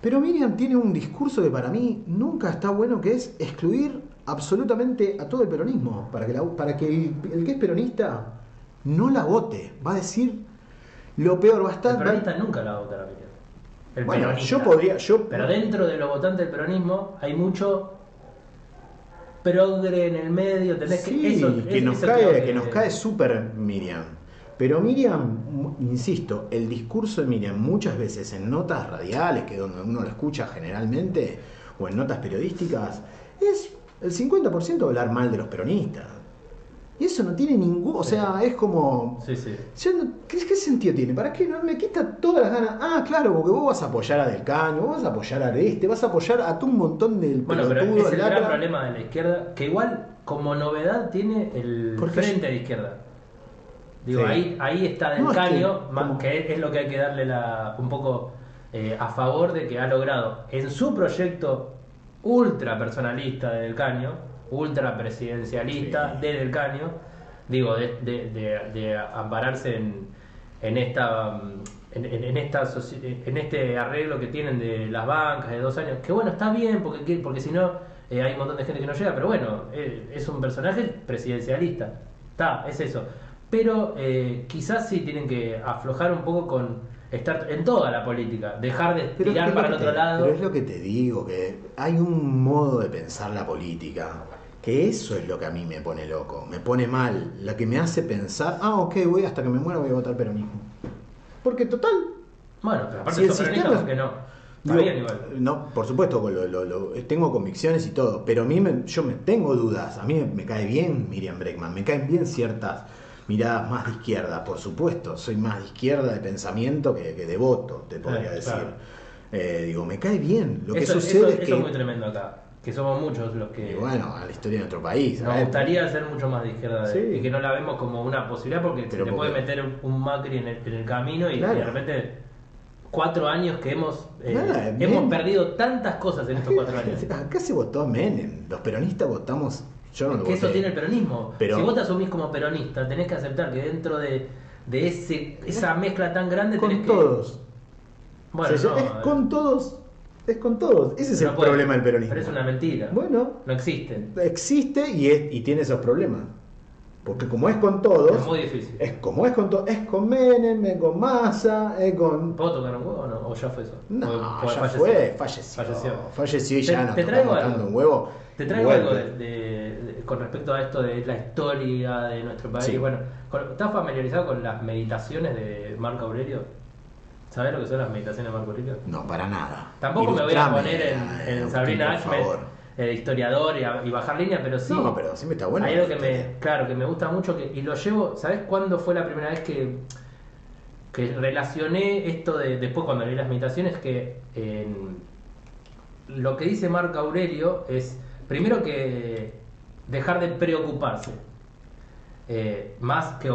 pero Miriam tiene un discurso que para mí nunca está bueno, que es excluir absolutamente a todo el peronismo, para que, la- para que el, el que es peronista no la vote. Va a decir lo peor, va a estar... El va- peronista nunca la va a votar a Miriam. El Bueno, peronista. yo podría... Yo, Pero dentro de los votantes del peronismo hay mucho progre en el medio, ¿entendés? Sí, eso, que, es- nos eso cae, que nos cae súper Miriam. Pero Miriam, insisto, el discurso de Miriam muchas veces en notas radiales, que es donde uno lo escucha generalmente, o en notas periodísticas, es el 50% hablar mal de los peronistas. Y eso no tiene ningún... O sea, es como... Sí, sí. ¿qué, qué sentido tiene? ¿Para qué? No, me quita todas las ganas. Ah, claro, porque vos vas a apoyar a Del Caño, vos vas a apoyar a este, vas a apoyar a todo un montón del Bueno, pero es el gran problema de la izquierda, que igual como novedad tiene el Porque frente de izquierda. Digo, Sí. ahí, ahí está Del No, es que Caño, más como- que es lo que hay que darle la, un poco eh, a favor de que ha logrado en su proyecto ultra personalista de Del Caño, ultra presidencialista Sí. de Del Caño, digo, de, de- de- de ampararse en, en esta mm, en, en- esta en este arreglo que tienen de las bancas de dos años, que bueno, está bien, porque, que- porque si no eh, hay un montón de gente que no llega, pero bueno, eh, es un personaje presidencialista, está, es eso. Pero eh, quizás sí tienen que aflojar un poco con estar en toda la política, dejar de tirar para el otro te- lado. Pero es lo que te digo, que hay un modo de pensar la política Que eso es lo que a mí me pone loco, me pone mal, la que me hace pensar, ah, ok, voy hasta que me muera voy a votar peronismo. Porque total, Bueno, pero aparte Si el sistema- ¿por qué no? Está Digo, bien igual. No, por supuesto, lo- lo- lo- tengo convicciones y todo, pero a mí me- yo me tengo dudas. A mí me, me cae bien Miriam Breckman, me caen bien ciertas miradas más de izquierda, por supuesto. Soy más de izquierda de pensamiento que, que de voto, te podría Eh, decir. claro. Eh, digo, me cae bien. Lo que eso, sucede eso- es eso que. es muy tremendo acá. Que somos muchos los que y bueno, a la historia de nuestro país. nos gustaría ser mucho más de izquierda Sí. y que no la vemos como una posibilidad porque Pero se te puede meter un Macri en el, en el camino y, Claro. de repente cuatro años que hemos eh, Nada, hemos perdido tantas cosas en estos cuatro años. Acá se votó Menem. Los peronistas votamos. Yo no lo que eso tiene el peronismo. Pero- si vos te asumís como peronista, tenés que aceptar que dentro de, de ese, esa mezcla tan grande Con tenés todos. que. Bueno, O sea, no, es con todos. Es con todos. Ese es no el puede. problema del peronismo. Pero es una mentira. Bueno, No existe. existe y, es- y tiene esos problemas. Porque como es con todos, Es muy difícil. es como es con todos, es con Menem, es con Massa, es con... ¿Puedo tocar un huevo o no? ¿O ya fue eso? No, O- ya falleció. fue, falleció. Falleció. Falleció y Te- ya no te traigo algo. un huevo. Te traigo algo de, de- de- con respecto a esto de la historia de nuestro país. Sí. Bueno, ¿estás familiarizado con las meditaciones de Marco Aurelio? ¿Sabes lo que son las meditaciones de Marco Aurelio? No, para nada. Tampoco me voy a Ilustrame, poner en, Sabrina favor. eh, historiador y, bajar línea, pero sí. No, pero siempre está bueno. Hay algo que me, claro, que me gusta mucho que, y lo llevo, ¿sabes cuándo fue la primera vez que, que relacioné esto de, después cuando leí las meditaciones, que lo que dice Marco Aurelio es, primero que dejar de preocuparse, eh, más que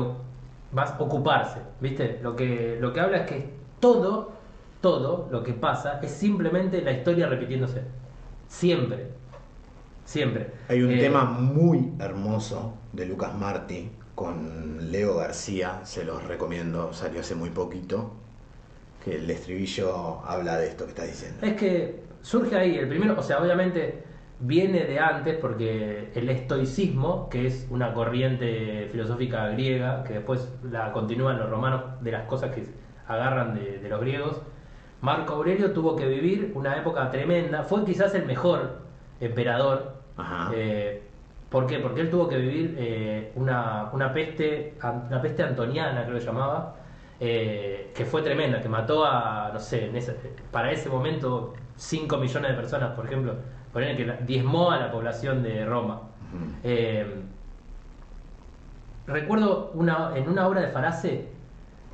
más ocuparse, ¿viste? Lo que, lo que habla es que todo, todo lo que pasa es simplemente la historia repitiéndose, siempre, siempre. Hay un Eh, tema muy hermoso de Lucas Martí con Leo García, se los recomiendo, salió hace muy poquito, que el estribillo habla de esto que estás diciendo. Es que surge ahí, el primero, o sea, obviamente viene de antes porque el estoicismo, que es una corriente filosófica griega, que después la continúan los romanos de las cosas que agarran de, de los griegos, Marco Aurelio tuvo que vivir una época tremenda, fue quizás el mejor emperador. Ajá. eh, ¿Por qué? Porque él tuvo que vivir eh, una, una peste, una peste antoniana, creo que llamaba, eh, que fue tremenda, que mató a, no sé, en ese- para ese momento 5 millones de personas, por ejemplo, poner que diezmó a la población de Roma. Recuerdo una, en una obra de Farace,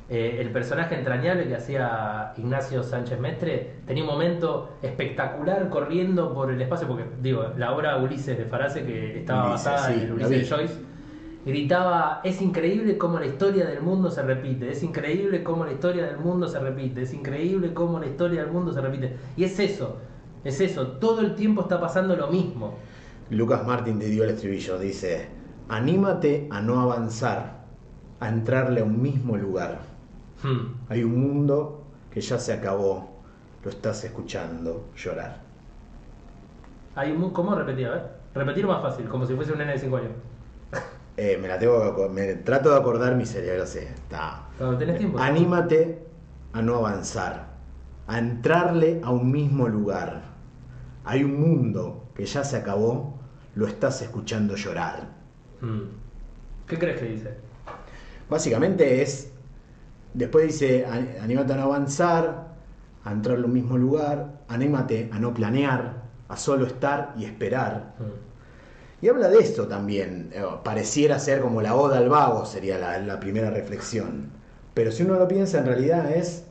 eh, el personaje entrañable que hacía Ignacio Sánchez Mestre tenía un momento espectacular corriendo por el espacio, porque digo, la obra Ulises de Farace, que estaba Ulises, basada sí, en el Ulises de. Joyce, gritaba, es increíble cómo la historia del mundo se repite, es increíble cómo la historia del mundo se repite, es increíble cómo la historia del mundo se repite. Y es eso, es eso, todo el tiempo está pasando lo mismo. Lucas Martín te dio el estribillo, dice, anímate a no avanzar, a entrarle a un mismo lugar. Hmm. Hay un mundo que ya se acabó, lo estás escuchando llorar. Hay un, ¿Cómo repetir? A ver. Repetir más fácil, como si fuese un nene de 5 años. Eh, me la tengo me trato de acordar mi cerebro, sí, está. Cuando tenés tiempo. Anímate a no avanzar, a entrarle a un mismo lugar. Hay un mundo que ya se acabó, lo estás escuchando llorar. Hmm. ¿Qué crees que dice? Básicamente es, después dice, "An- anímate a no avanzar, a entrarle a un mismo lugar, anímate a no planear, a solo estar y esperar. Hmm. Y habla de esto también, eh, pareciera ser como la oda al vago, sería la, la primera reflexión. Pero si uno lo piensa, en realidad es,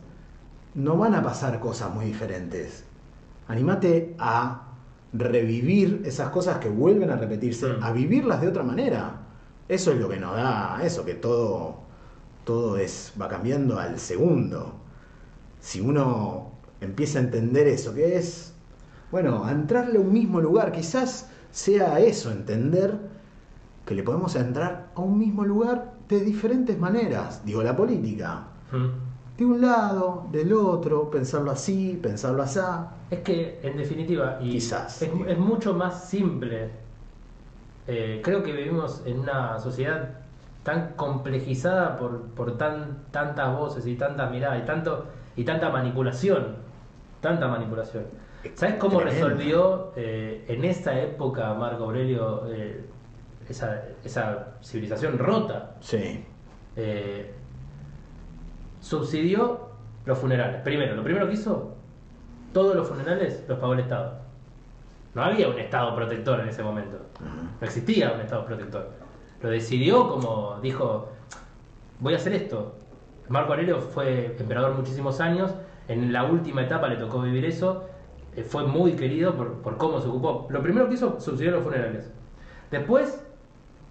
no van a pasar cosas muy diferentes. Anímate a revivir esas cosas que vuelven a repetirse, Mm. a vivirlas de otra manera. Eso es lo que nos da, eso, que todo, todo es, va cambiando al segundo. Si uno empieza a entender eso, que es, bueno, a entrarle a un mismo lugar, quizás sea eso, entender que le podemos entrar a un mismo lugar de diferentes maneras. Digo, la política. Hmm. De un lado, del otro, pensarlo así, pensarlo así. Es que, en definitiva, y Quizás. Es, es mucho más simple. Eh, creo que vivimos en una sociedad tan complejizada por, por tan, tantas voces y tantas miradas y, tanto, y tanta manipulación. Tanta manipulación. ¿Sabes cómo Tremendo. resolvió eh, en esa época Marco Aurelio eh, esa, esa civilización rota? Sí. Eh, subsidió los funerales. Primero, lo primero que hizo, todos los funerales los pagó el Estado. No había un Estado protector en ese momento. No existía un Estado protector. Lo decidió como dijo, voy a hacer esto. Marco Aurelio fue emperador muchísimos años, en la última etapa le tocó vivir eso, eh, fue muy querido por, por cómo se ocupó. Lo primero que hizo, subsidió los funerales. Después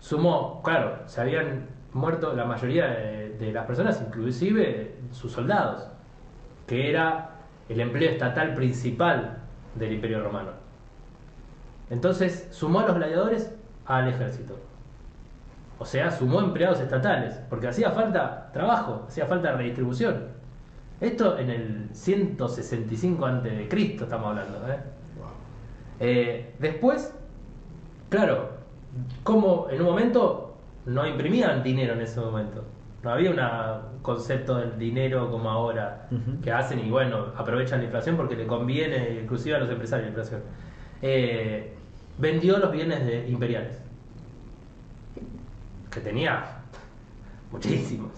sumó, claro, se habían muerto la mayoría de, de las personas, inclusive sus soldados, que era el empleo estatal principal del Imperio Romano. Entonces sumó a los gladiadores al ejército. O sea, sumó empleados estatales, porque hacía falta trabajo, hacía falta redistribución. Esto en el 165 a.C. estamos hablando. ¿eh? Wow. Eh, después, claro, como en un momento no imprimían dinero en ese momento. No había un concepto del dinero como ahora que hacen y bueno, aprovechan la inflación porque le conviene inclusive a los empresarios la inflación. Eh, vendió los bienes de- imperiales, que tenía muchísimos,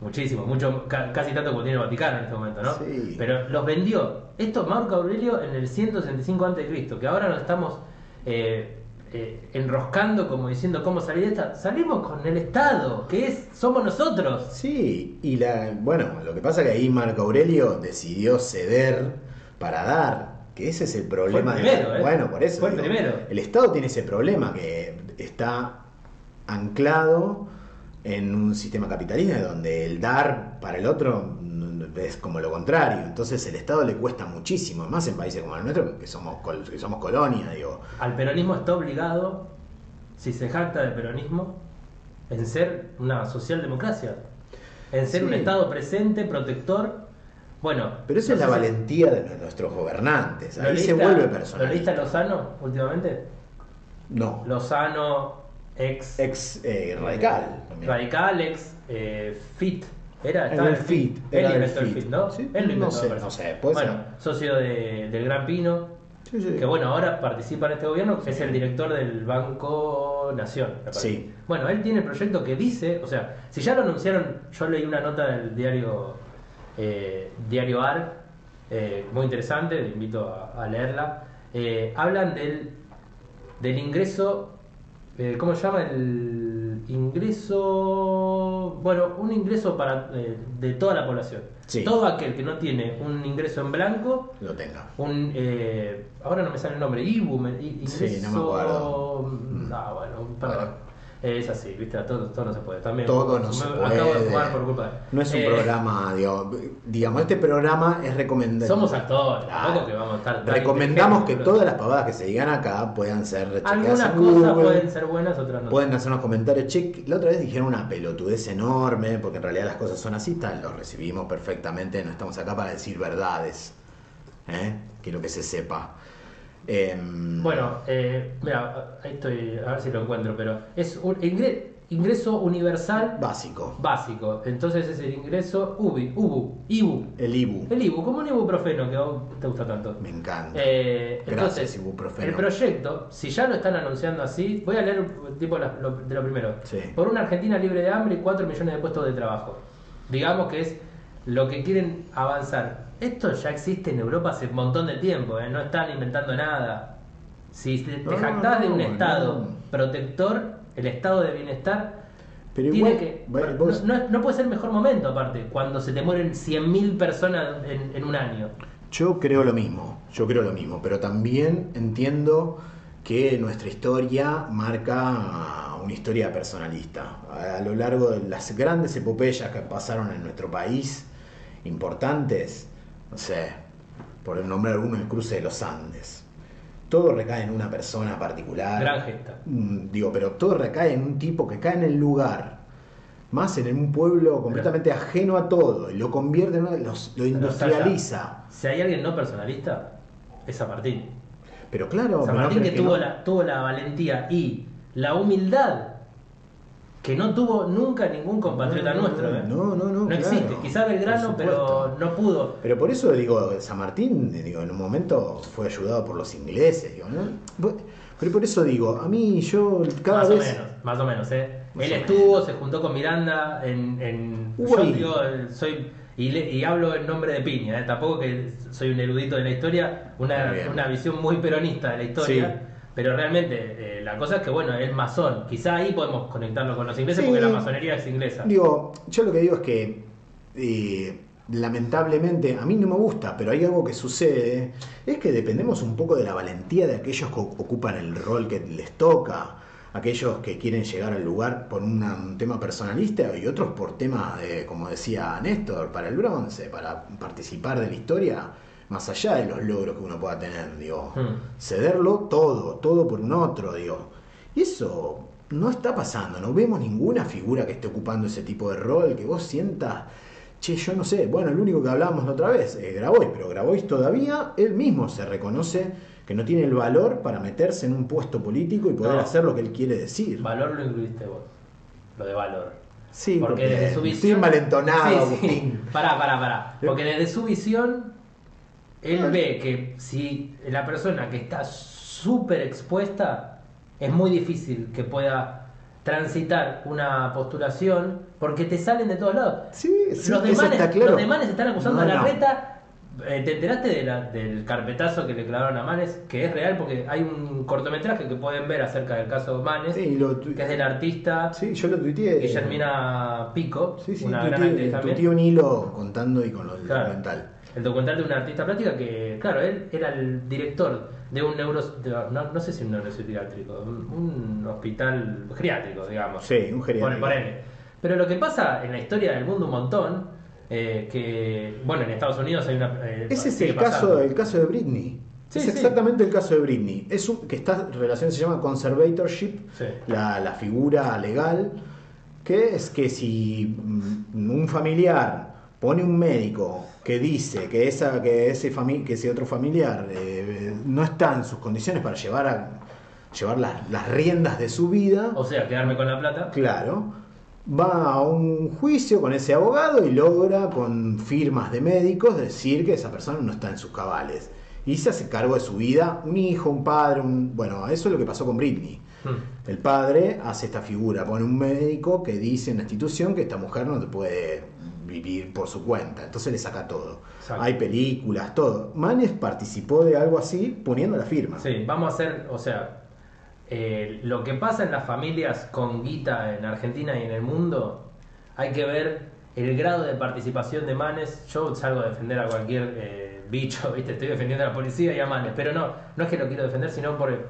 muchísimos, mucho, ca- casi tanto como tiene el Vaticano en este momento, ¿no? Sí. Pero los vendió. Esto Marco Aurelio en el 165 a.C., que ahora nos estamos eh, eh, enroscando como diciendo cómo salir de esta. Salimos con el Estado, que es somos nosotros. Sí, y la, bueno, lo que pasa es que ahí Marco Aurelio decidió ceder para dar, que ese es el problema. Fue el de- primero, ¿eh? Bueno, por eso. Fue el primero. El Estado tiene ese problema que está anclado en un sistema capitalista donde el dar para el otro es como lo contrario. Entonces el Estado le cuesta muchísimo, más en países como el nuestro, que somos, que somos colonia, digo. Al peronismo está obligado, si se jacta de peronismo, en ser una socialdemocracia. En ser un. Estado presente, protector. Bueno, Pero esa no es la valentía de nuestros gobernantes. ¿Lo Ahí se leíste a- vuelve ¿Lo personal. a Lozano últimamente? No. Lozano, ex Ex eh, radical. también. radical, ex eh, fit. Era, estaba el en fit, era el inventó el fit. ¿no? Sí, Él lo no inventó. sé, me parece. no sé, puede bueno, ser. socio de- del Gran Pino. Sí, sí. Que bueno, ahora participa en este gobierno, es el director del Banco Nación. Sí. Bueno, él tiene el proyecto que dice, o sea, si ya lo anunciaron, yo leí una nota del diario eh, Diario AR, eh, muy interesante, le invito a, a leerla. Eh, hablan del, del ingreso, eh, ¿cómo se llama? El ingreso, bueno, un ingreso para eh, de toda la población. Sí. Todo aquel que no tiene un ingreso en blanco Lo tenga. un eh, ahora no me sale el nombre Ibu me- i- Sí, ingreso- no me acuerdo. Mm, ah bueno perdón Bueno. Es así viste todo, todo no se puede también Todo no me- se acabo de puede. fumar por culpa de No es un Eh, programa, digo, digamos, este programa es recomendable. somos actores Claro. tampoco que vamos a estar tan Recomendamos que todas las pavadas que se digan acá puedan ser algunas cosas pueden ser buenas otras no Pueden hacer unos comentarios. Che, la otra vez dijeron una pelotudez enorme, porque en realidad las cosas son así, tal, lo recibimos perfectamente, no estamos acá para decir verdades. ¿eh? Quiero que se sepa. Em, bueno eh, mira ahí estoy a ver si lo encuentro pero es un ingre- ingreso universal básico. básico entonces es el ingreso UBI UBU IBU El IBU. el IBU como un ibuprofeno que a vos te gusta tanto Me encanta. Eh, Gracias, entonces, ibuprofeno. el proyecto, si ya lo están anunciando así, voy a leer tipo la- lo- de lo primero. Sí. Por una Argentina libre de hambre y 4 millones de puestos de trabajo. Digamos que es lo que quieren avanzar. Esto ya existe en Europa hace un montón de tiempo, ¿eh? no están inventando nada. Si te, No, jactás de un estado protector, el estado de bienestar, Pero tiene igual, que. bueno, no- vos- no, no puede ser mejor momento, aparte, cuando se te mueren 100.000 personas en, en un año. Yo creo lo mismo, yo creo lo mismo, pero también entiendo que nuestra historia marca una historia personalista. A lo largo de las grandes epopeyas que pasaron en nuestro país, importantes, no sé, por nombrar alguno, el cruce de los Andes. Todo recae en una persona particular. Gran gesta. Mm, Digo, pero todo recae en un tipo que cae en el lugar, más en un pueblo completamente ajeno a todo, y lo convierte en uno los, lo industrializa. Si hay alguien no personalista, es San Martín. Pero claro, San Martín no, que tuvo, no. la, tuvo la valentía y la humildad que no tuvo nunca ningún compatriota No, no, nuestro. ¿eh? no, no, no, No claro. existe. Quizá Belgrano, pero no pudo. Pero por eso digo, San Martín, digo, en un momento fue ayudado por los ingleses, digo, ¿no? Pero por eso digo, a mí yo cada más vez. o menos, más o menos, ¿eh? Más Él estuvo, se juntó con Miranda en. en yo digo, soy. Y, le- y hablo en nombre de Piña, ¿eh? tampoco que soy un erudito de la historia, una, una visión muy peronista de la historia. Pero realmente eh, la cosa es que, bueno, es masón. Quizá ahí podemos conectarlo con los ingleses Sí. porque la masonería es inglesa. Digo, yo lo que digo es que eh, lamentablemente a mí no me gusta, pero hay algo que sucede, es que dependemos un poco de la valentía de aquellos que ocupan el rol que les toca, aquellos que quieren llegar al lugar por una- un tema personalista y otros por temas de, como decía Néstor, para el bronce, para participar de la historia, más allá de los logros que uno pueda tener, digo, Hmm. cederlo todo, todo por un otro, digo. Y eso no está pasando, no vemos ninguna figura que esté ocupando ese tipo de rol, que vos sientas, che, yo no sé, bueno, el único que hablábamos la otra vez, eh, Grabois, pero Grabois todavía, él mismo se reconoce que no tiene el valor para meterse en un puesto político y poder No. hacer lo que él quiere decir. Valor lo incluiste vos. Lo de valor. Sí, Porque porque desde su estoy visión. envalentonado, Sí, sí. Agustín. Pará, pará, pará. Porque desde su visión, él ve que si la persona que está súper expuesta, es muy difícil que pueda transitar una postulación porque te salen de todos lados. Sí, sí, los, demanes, está claro. los demanes están acusando No, a la reta. Eh, ¿Te enteraste de la- del carpetazo que le clavaron a Manes? Que es real porque hay un cortometraje que pueden ver acerca del caso Manes, Sí, lo que es del artista sí, yo lo tuiteé. Guillermina Pico, Sí, sí, una gran tuiteé, también. tuiteé un hilo contando y con lo del Claro. documental. El documental de una artista plástica que, claro, él era el director de un neuro... de- no, no sé si un neuropsiquiátrico, un, un hospital geriátrico, digamos. Sí, un geriátrico. Ponele. Pero lo que pasa en la historia del mundo un montón, eh, que, bueno, en Estados Unidos hay una... eh, Ese es el pasando. caso, el caso de Britney. Sí, es sí. exactamente el caso de Britney. Es un, que esta relación se llama conservatorship, Sí. la, la figura legal, que es que si mm, un familiar pone un médico que dice que, esa, que, ese, fami- que ese otro familiar eh, no está en sus condiciones para llevar, a, llevar las, las riendas de su vida, O sea, quedarme con la plata. Claro. Va a un juicio con ese abogado y logra con firmas de médicos decir que esa persona no está en sus cabales. Y se hace cargo de su vida, un hijo, un padre, un... Bueno, eso es lo que pasó con Britney. Hmm. El padre hace esta figura, pone un médico que dice en la institución que esta mujer no te puede vivir por su cuenta, entonces le saca todo. Exacto. Hay películas, todo. Manes participó de algo así poniendo la firma. Sí, vamos a hacer, o sea, eh, lo que pasa en las familias con guita en Argentina y en el mundo, hay que ver el grado de participación de Manes. Yo salgo a defender a cualquier eh, bicho, ¿viste? Estoy defendiendo a la policía y a Manes, pero no, no es que lo quiero defender, sino por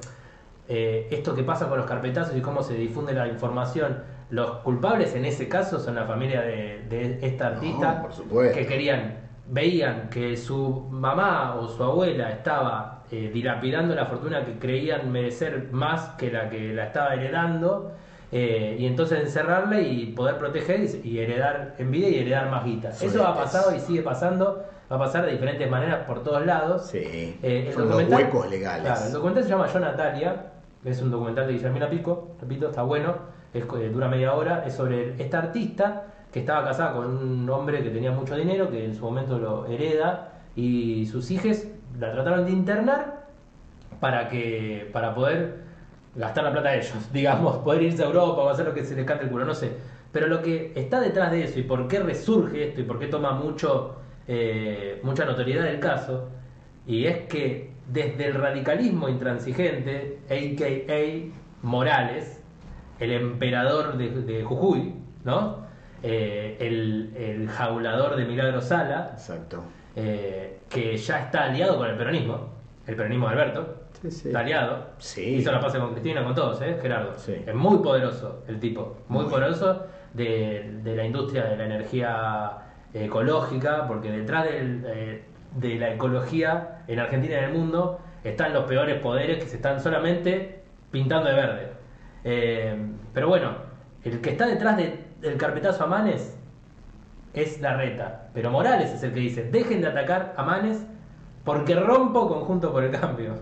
eh, esto que pasa con los carpetazos y cómo se difunde la información. Los culpables en ese caso son la familia de, de esta artista que querían, veían que su mamá o su abuela estaba eh, dilapidando la fortuna que creían merecer más que la que la estaba heredando, eh, y entonces encerrarla y poder proteger y, y heredar en vida y heredar más guita. Eso ha pasado y sigue pasando, va a pasar de diferentes maneras por todos lados. Sí. Eh, el Son los huecos legales. Claro, el documental se llama Yo Natalia, es un documental de Guillermina Pico, repito, está bueno, eh, dura media hora, es sobre esta artista que estaba casada con un hombre que tenía mucho dinero, que en su momento lo hereda, y sus hijos la trataron de internar para que para poder gastar la plata de ellos, digamos, poder irse a Europa o hacer lo que se les cante el culo, no sé. Pero lo que está detrás de eso y por qué resurge esto y por qué toma mucho eh, mucha notoriedad el caso, y es que desde el radicalismo intransigente, a.k.a. Morales, el emperador de, de Jujuy, ¿no? Eh, el, el jaulador de Milagro Sala, Exacto. eh, que ya está aliado con el peronismo, el peronismo de Alberto, Sí, sí. está aliado, Sí. hizo la paz con Cristina, con todos, ¿eh? Gerardo. Es muy poderoso el tipo, muy, Muy. poderoso de, de la industria de la energía ecológica, porque detrás del, eh, de la ecología en Argentina y en el mundo están los peores poderes que se están solamente pintando de verde. Eh, pero bueno, el que está detrás de- del carpetazo a Manes es la reta. Pero Morales es el que dice, dejen de atacar a Manes porque rompo conjunto por el cambio.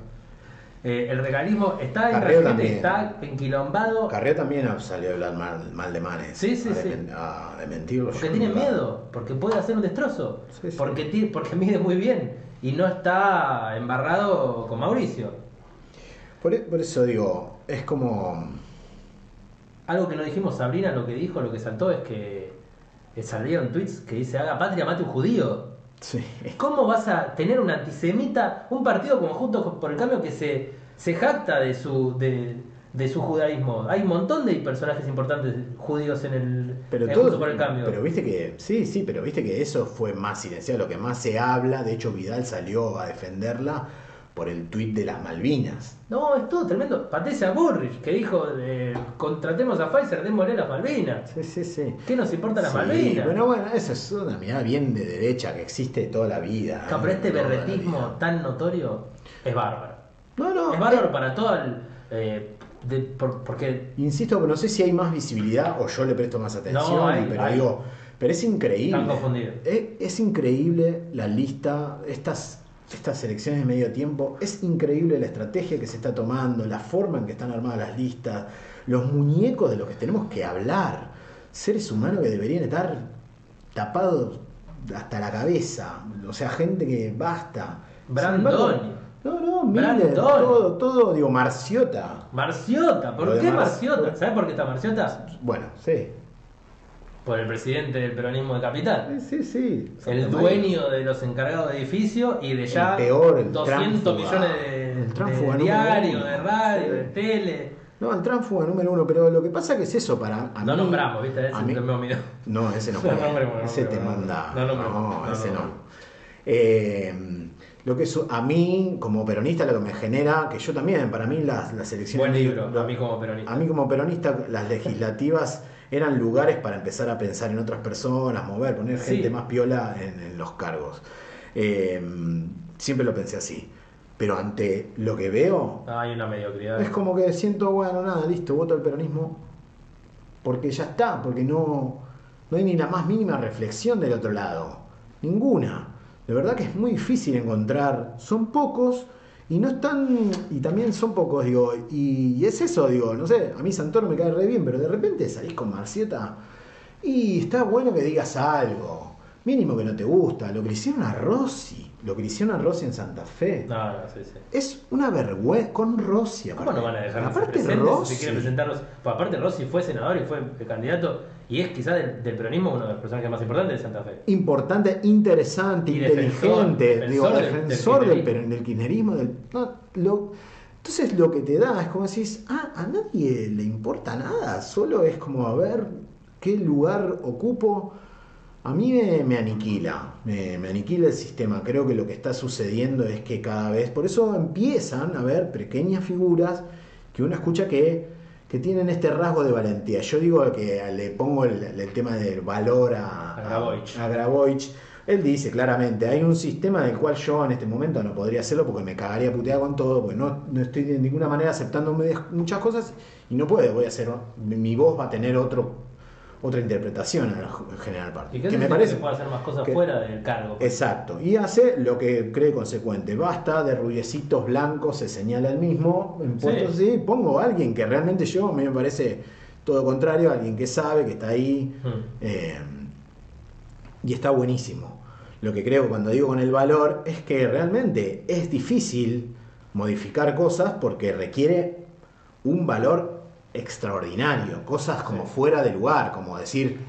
Eh, el regalismo está también. está enquilombado. Carrió también salió a hablar mal, mal de Manes. Sí, sí, a sí. A, de mentirlo. Porque tiene miedo, porque puede hacer un destrozo, Sí, sí. Porque, porque mide muy bien y no está embarrado con Mauricio. Por, e- por eso digo, es como. Algo que no dijimos, Sabrina lo que dijo, lo que saltó es que salieron tweets que dice haga patria, mate un judío. Sí. ¿Cómo vas a tener un antisemita, un partido como Juntos por el Cambio que se, se jacta de su, de, de su judaísmo? Hay un montón de personajes importantes judíos en el Pero en todo, Juntos por el Cambio. pero viste que, sí, sí, pero viste que eso fue más silenciado, lo que más se habla, de hecho Vidal salió a defenderla por el tuit de las Malvinas. No, es todo tremendo. Patricia Burrich, que dijo, eh, contratemos a Pfizer, démosle las Malvinas. Sí, sí, sí. ¿Qué nos importa las Sí, Malvinas? Bueno, bueno, eso es una mirada bien de derecha que existe toda la vida. Pero este berretismo tan notorio es bárbaro. No, no. Es bárbaro para todo el... eh, de- por- porque Insisto, no sé si hay más visibilidad o yo le presto más atención, No, hay- pero hay. digo, pero es increíble. Están confundidos. Es, es increíble la lista, estas, estas elecciones de medio tiempo, es increíble la estrategia que se está tomando, la forma en que están armadas las listas, los muñecos de los que tenemos que hablar, seres humanos que deberían estar tapados hasta la cabeza, o sea, gente que basta. Brandoni. No, no, Miller, todo, todo, digo, Marciota. Marciota, ¿por Lo qué demás- Marciota? ¿Sabes por qué está Marciota? Bueno, sí. Por el presidente del peronismo de Capital. Sí, sí. El dueño de los encargados de edificio y de ya El peor, el 200 tránfuga. millones de, El de uno. de radio, Sí. de tele. No, el tránfuga número uno, pero lo que pasa que es eso para a No mí- nombramos, ¿viste? Ese a mí- no me olvidó. No, ese no No ese te manda. no no ese no. Eh, lo que su- a mí, como peronista, lo que me genera, que yo también, para mí las, las elecciones. Buen libro, lo- a mí como peronista. A mí como peronista, las legislativas eran lugares para empezar a pensar en otras personas, mover, poner Sí. gente más piola en, en los cargos. Eh, siempre lo pensé así. Pero ante lo que veo, Hay una mediocridad. es como que siento, bueno, nada, listo, voto al peronismo. Porque ya está, porque no, no hay ni la más mínima reflexión del otro lado. Ninguna. De verdad que es muy difícil encontrar. Son pocos y no están. Y también son pocos, digo. Y, y es eso, digo, no sé, a mí Santoro me cae re bien, pero de repente salís con Marcieta y está bueno que digas algo. Mínimo que no te gusta. Lo que le hicieron a Rossi. Lo que le hicieron a Rossi en Santa Fe. No, no, sí, sí. Es una vergüenza con Rossi. ¿Cómo no van a dejar Aparte Rossi. si presentarlos? Pues aparte Rossi fue senador y fue candidato y es quizás del, del peronismo uno de los personajes más importantes de Santa Fe. Importante, interesante, Y inteligente, defensor digo, del- defensor del del, del kirchnerismo. Del, no, lo- entonces lo que te da es como decís, ah, a nadie le importa nada, solo es como a ver qué lugar ocupo. A mí me, me aniquila, me, me aniquila el sistema. Creo que lo que está sucediendo es que cada vez, por eso empiezan a ver pequeñas figuras que uno escucha que, que tienen este rasgo de valentía. Yo digo que le pongo el, el tema del valor a, A Graboich. Él dice claramente, hay un sistema del cual yo en este momento no podría hacerlo porque me cagaría puteada con todo, porque no, no estoy de ninguna manera aceptando muchas cosas y no puedo, voy a hacer, mi voz va a tener otro otra interpretación en general parte. Y que, que me parece que puede hacer más cosas que- fuera del cargo. Exacto, y hace lo que cree consecuente. Basta de rubiecitos blancos, se señala el mismo. En puestos Sí. pongo a alguien que realmente yo, a mí me parece todo contrario, alguien que sabe, que está ahí. Mm. eh, y está buenísimo. Lo que creo cuando digo con el valor es que realmente es difícil modificar cosas porque requiere un valor extraordinario, cosas como fuera de lugar, como decir,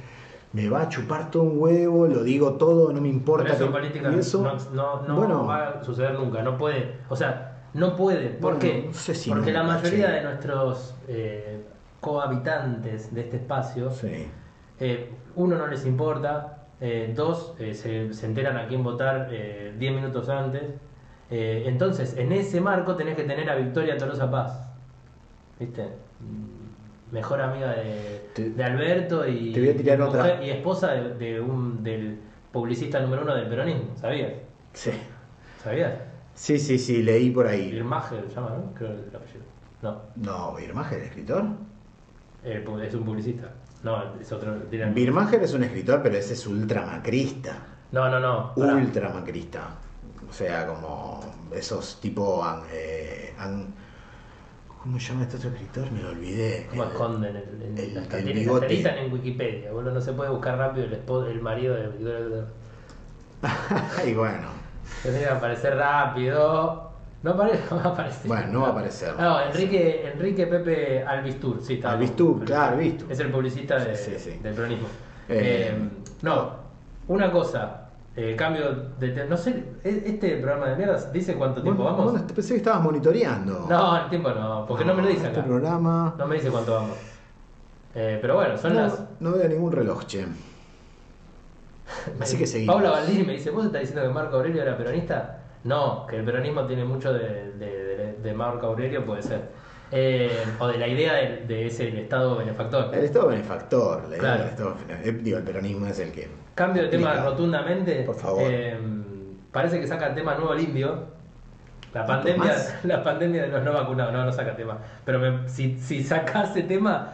me va a chupar todo un huevo, lo digo todo, no me importa. Pero eso que- política eso- no, no, no bueno, va a suceder nunca, no puede, o sea, no puede, ¿por Bueno, qué? no sé si Porque la mayoría de nuestros eh, cohabitantes de este espacio, sí. eh, uno no les importa, eh, dos se, se enteran a quién votar eh, 10 minutos antes, entonces en ese marco tenés que tener a Victoria Tolosa Paz, ¿viste? Mejor amiga de, Te- de Alberto y, te voy a tirar y otra. mujer- y esposa de, de un, del publicista número uno del peronismo, ¿sabías? Sí. ¿Sabías? sí, sí, sí, leí por ahí. Birmacher se llama, ¿no? Creo que es el apellido. No, No, escritor. eh, es un publicista. No, es otro. Birmacher es un escritor, pero ese es ultramacrista. No, no, no. ultramacrista. O sea, como esos tipo eh, an- ¿Cómo se llama este otro escritor? Me lo olvidé. ¿Cómo esconden el, el, el- las el bigote. En Wikipedia, boludo, no se puede buscar rápido el, el marido de Ay, bueno. Tiene que aparecer rápido. No aparece, no va a aparecer. Bueno, no va a aparecer. No, Enrique, Enrique Pepe Albistur, sí, está. Albistur, claro, Albistur. Es el publicista de- Sí, sí. del peronismo. Eh, Eh, no, una cosa, eh, cambio de No sé, e- este programa de mierda dice cuánto tiempo Bueno, vamos. bueno, pensé que estabas monitoreando. No, el tiempo no, porque no, me lo dice Este acá. programa. No me dice cuánto vamos. Eh, pero bueno, son no, las. no veo ningún reloj, che. Así que seguimos. Paula Baldini me dice, ¿vos estás diciendo que Marco Aurelio era peronista? No, que el peronismo tiene mucho de, de- de- de Marco Aurelio, puede ser. Eh, o de la idea de, de ese Estado benefactor. El Estado benefactor, la idea Claro. del Estado benefactor. Eh, Digo, el peronismo es el que. Cambio de tema rotundamente. Por favor. Eh, parece que saca el tema nuevo limpio. La ¿Otro pandemia, más? la pandemia de los no vacunados, no, no saca tema. Pero me- si, si sacase tema,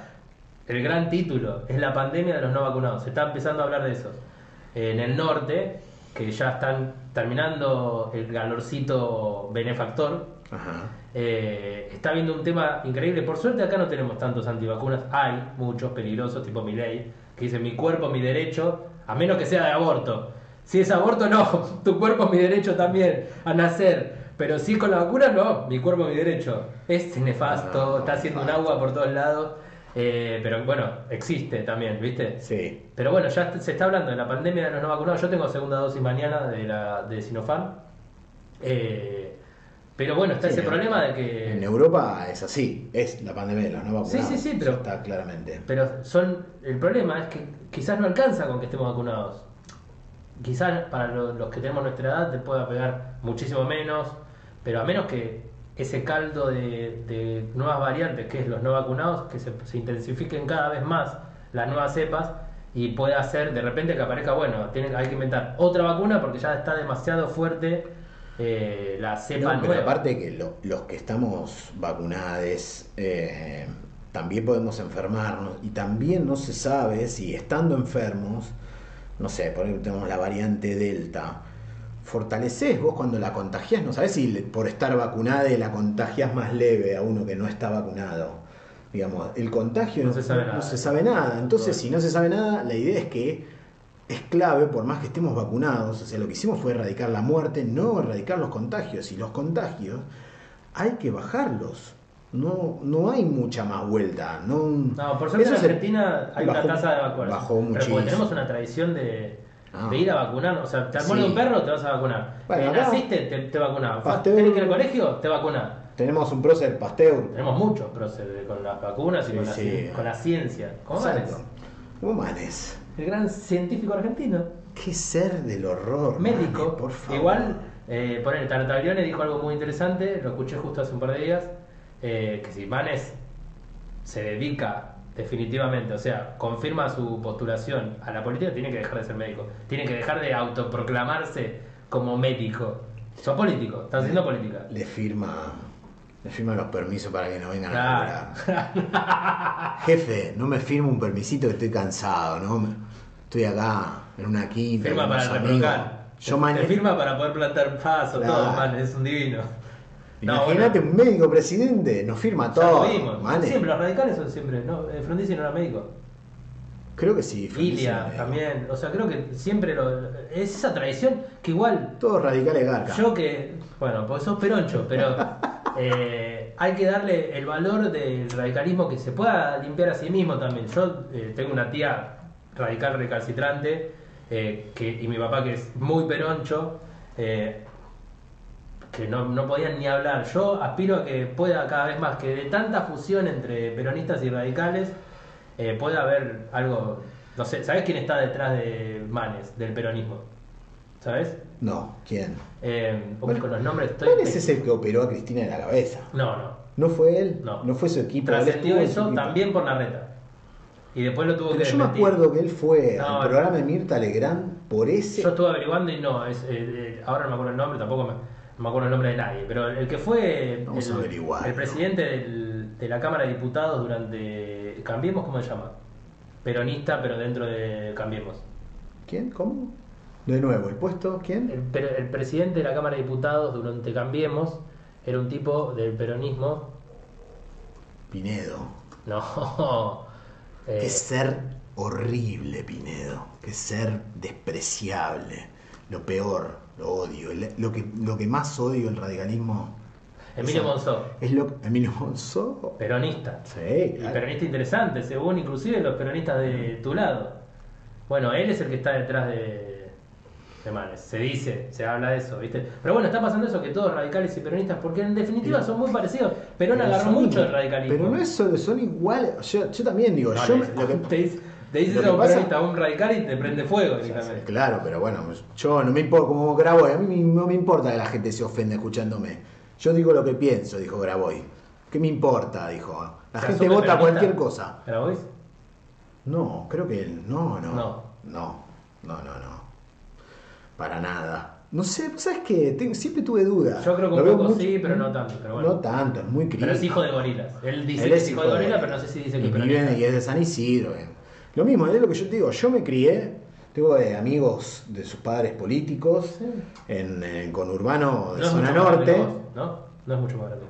el gran título es la pandemia de los no vacunados. Se está empezando a hablar de eso. En el norte, que ya están terminando el calorcito benefactor, Ajá. eh, está habiendo un tema increíble. Por suerte acá no tenemos tantos antivacunas. Hay muchos peligrosos, tipo mi ley, que dicen mi cuerpo, mi derecho, a menos que sea de aborto. Si es aborto, no. Tu cuerpo, mi derecho también a nacer. Pero si con la vacuna, no. Mi cuerpo, mi derecho. Es nefasto, No, está haciendo un agua por todos lados. Eh, pero bueno, existe también, ¿viste? Sí. Pero bueno, ya se está hablando de la pandemia de los no vacunados. Yo tengo segunda dosis mañana de la de Sinopharm. Eh, pero bueno, está Sí, ese en- problema de que. En Europa es así. Es la pandemia de los no vacunados. Sí, sí, sí, pero- Está claramente. Pero son el problema es que quizás no alcanza con que estemos vacunados. Quizás para lo- los que tenemos nuestra edad te pueda pegar muchísimo menos, pero a menos que ese caldo de, de nuevas variantes, que es los no vacunados, que se, se intensifiquen cada vez más las nuevas cepas y pueda hacer de repente que aparezca, bueno, tiene, hay que inventar otra vacuna porque ya está demasiado fuerte eh, la cepa No, pero nueva. aparte que lo- los que estamos vacunados eh, también podemos enfermarnos y también no se sabe si estando enfermos, no sé, por ejemplo tenemos la variante Delta, fortaleces vos cuando la contagias, no sabes si por estar vacunada la contagias más leve a uno que no está vacunado. Digamos, el contagio No se sabe nada. se sabe nada. Entonces, No. si no se sabe nada, la idea es que es clave, por más que estemos vacunados, o sea, lo que hicimos fue erradicar la muerte, no erradicar los contagios. Y los contagios hay que bajarlos. No, no hay mucha más vuelta. No, No, por suerte en Argentina hay bajó- una tasa de vacunación. Bajó Pero muchísimo. porque tenemos una tradición de, Ah. de ir a vacunar. O sea, te muerde Sí. un perro, te vas a vacunar. Bueno, acá- naciste, te, te. Pasteur- ¿Tienes que ir al colegio? Te vacunas. Tenemos un prócer Pasteur. Tenemos muchos procesos con las vacunas y Sí, con, la, sí. con la ciencia. ¿Cómo. Manes? ¿Cómo Manes? El gran científico argentino. Qué ser del horror. Médico. Por favor. Igual, eh, poner Tartaglione dijo algo muy interesante, lo escuché justo hace un par de días, eh, que si Manes se dedica definitivamente, o sea, confirma su postulación a la política, tiene que dejar de ser médico. Tiene que dejar de autoproclamarse como médico. Sos político, estás haciendo política. Le firma. Le firma los permisos para que no vengan a laburar. Jefe, no me firma un permisito que estoy cansado, ¿no? Me- Estoy acá en una quinta. Firma para reprocar. Yo Te mañana. firma para poder plantar paso, Claro. todo, man, es un divino. No, Imagínate bueno, un médico presidente, nos firma ya todo. lo. Siempre, los radicales son siempre. No, eh, Frondizi no era médico. Creo que sí. Frondizi era Ilia médico. también. O sea, creo que siempre lo, es esa tradición que igual Todos radicales garca. yo que, bueno, pues sos peroncho, pero eh, hay que darle el valor del radicalismo que se pueda limpiar a sí mismo también. Yo eh, tengo una tía radical recalcitrante eh, y mi papá que es muy peroncho. que no, podían ni hablar. Yo aspiro a que pueda cada vez más, que de tanta fusión entre peronistas y radicales, pueda haber algo. No sé, ¿sabes quién está detrás de Manes, del peronismo? ¿Sabes? No, ¿quién? Eh, Bueno, con los nombres estoy. ¿Cuál es ese que operó a Cristina en la cabeza? No, no. ¿No fue él? No. fue su equipo? Trascendió eso equipo. también por la reta. Y después lo tuvo Pero que yo me acuerdo que él fue No, al no. programa de Mirta Legrand por ese. Yo estuve averiguando y no, es, eh, eh, ahora no me acuerdo el nombre, tampoco me, no me acuerdo el nombre de nadie, pero el que fue Vamos el, a averiguar, el ¿no? presidente del- de la Cámara de Diputados durante Cambiemos, ¿cómo se llama? Peronista, pero dentro de Cambiemos. ¿Quién? ¿Cómo? De nuevo, ¿el puesto? ¿Quién? El, pero el presidente de la Cámara de Diputados durante Cambiemos era un tipo del peronismo Pinedo. No. Eh, Qué ser horrible, Pinedo. Qué ser despreciable. Lo peor, lo odio. El- Lo que, lo que más odio del radicalismo. Emilio Monzó, Es lo Emilio Monzó. peronista. Sí, Y claro. peronista interesante, según inclusive los peronistas de tu lado. Bueno, él es el que está detrás de, Se dice, se habla de eso, ¿viste? Pero bueno, está pasando eso que todos radicales y peronistas, porque en definitiva son muy parecidos. Perón Pero agarró mucho el radicalismo. Pero no es solo, son iguales. Yo, yo también digo, No, yo le- me- lo que- te dice, te dice lo eso a un que pasa- peronista, a un radical y te prende fuego directamente. Claro, pero bueno, yo no me importa como Graboy, a mí no me importa que la gente se ofenda escuchándome. Yo digo lo que pienso, dijo Graboy. ¿Qué me importa? Dijo. La ¿Se gente vota peronista? cualquier cosa. ¿Grabois? No, creo que él. No, no. No. No, no, no, no. Para nada. No sé, ¿sabes qué? Tengo- siempre tuve dudas. Yo creo que Lo un veo poco mucho- sí, pero no tanto. Pero bueno. No tanto, es muy crítico. Pero es hijo de gorilas. Él dice Él que es hijo de gorila, pero no sé si dice que y es vive y es de San Isidro. eh. Lo mismo, es lo que yo te digo. Yo me crié, tengo eh, amigos de sus padres políticos Sí. en, en conurbano de No es zona mucho más grande norte. vos, ¿no? No es mucho más grande.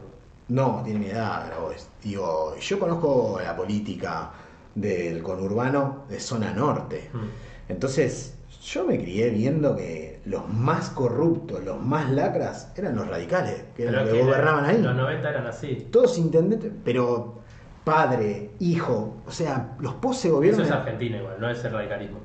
No, tiene mi edad, Grabois. Digo, yo conozco la política del conurbano de zona norte. Mm. Entonces, yo me crié viendo que los más corruptos, los más lacras, eran los radicales, que eran los que gobernaban ahí. Los 90 eran así. Todos intendentes, pero padre, hijo, o sea, los pose Eso gobiernos. es Argentina igual, no es el radicalismo.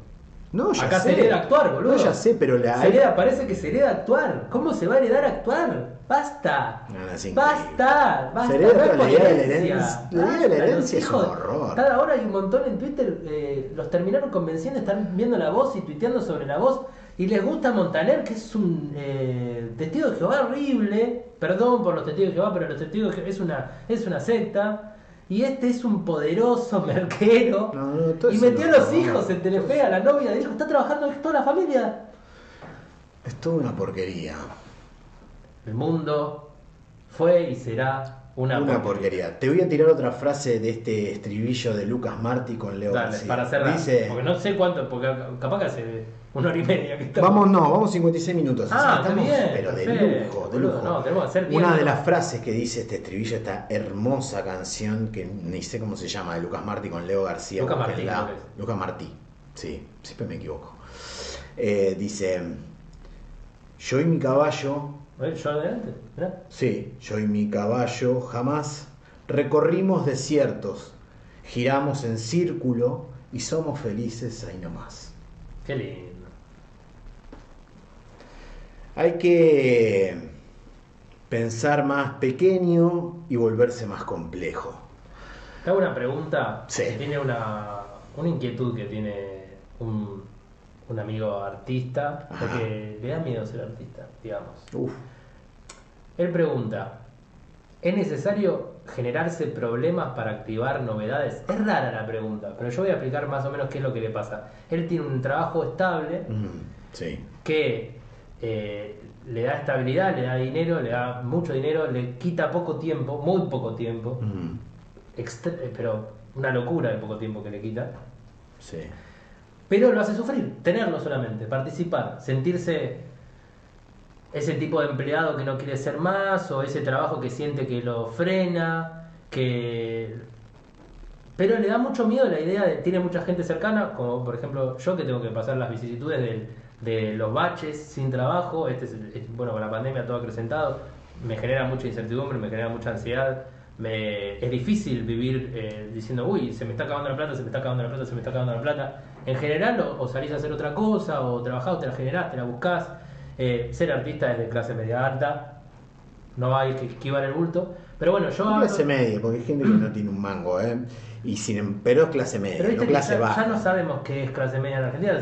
No, ya Acá sé. se hereda actuar, boludo. No, ya sé, pero la. Se hereda, parece que se hereda actuar. ¿Cómo se va a heredar actuar? ¡Basta! No, es. ¡Basta! ¡Basta! Se la idea de la herencia. La idea de la herencia es un horror. Cada hora hay un montón en Twitter, eh, los terminaron convenciendo, están viendo la voz y tuiteando sobre la voz. Y les gusta Montaner, que es un eh, testigo de Jehová horrible. Perdón por los testigos de Jehová, pero los testigos de Jehová es una, es una secta. Y este es un poderoso merquero. No, no, y metió a los no, hijos en Telefe, a la novia, dijo, está trabajando toda la familia. Es toda una porquería. El mundo fue y será una, Una, porquería. Te voy a tirar otra frase de este estribillo de Lucas Martí con Leo Dale, García. para cerrar. Dice, Porque no sé cuánto, porque capaz que hace una hora y media que estamos. vamos, no, vamos 56 minutos. Ah, estamos, bien, pero de perfecto, lujo, de lujo. no, tenemos que hacer bien, Una de las frases que dice este estribillo, esta hermosa canción que ni sé cómo se llama, de Lucas Martí con Leo García. Lucas Martí, la-. Lucas Martí, sí, siempre me equivoco. Eh, dice, yo y mi caballo ¿Eh? ¿Yo adelante? Mirá. Sí, yo y mi caballo jamás recorrimos desiertos, giramos en círculo y somos felices ahí nomás. Qué lindo. Hay que pensar más pequeño y volverse más complejo. Te hago una pregunta. Sí. que Tiene una, una inquietud que tiene un, un amigo artista, Ajá. porque le da miedo ser artista, digamos. Uf, Él pregunta, ¿es necesario generarse problemas para activar novedades? Es rara la pregunta, pero yo voy a explicar más o menos qué es lo que le pasa. Él tiene un trabajo estable mm, sí, que eh, le da estabilidad, le da dinero, le da mucho dinero, le quita poco tiempo, muy poco tiempo, mm, eh, pero una locura de poco tiempo que le quita. sí, Pero lo hace sufrir, tenerlo solamente, participar, sentirse ese tipo de empleado que no quiere ser más, o ese trabajo que siente que lo frena, que... Pero le da mucho miedo la idea de, tiene mucha gente cercana, como por ejemplo yo que tengo que pasar las vicisitudes del- de los baches sin trabajo, este es, bueno, con la pandemia todo acrecentado, me genera mucha incertidumbre, me genera mucha ansiedad, me, es difícil vivir eh, diciendo, uy, se me está acabando la plata, se me está acabando la plata, se me está acabando la plata. En general, o, salís a hacer otra cosa, o trabajás, te la generás, te la buscás. Eh, ser artista es de clase media alta, no hay que esquivar el bulto. Pero bueno, yo hablo- clase media, porque hay gente que no tiene un mango, ¿eh? Y sin, em- pero es clase media, Pero no clase ya, baja. ya no sabemos qué es clase media en Argentina,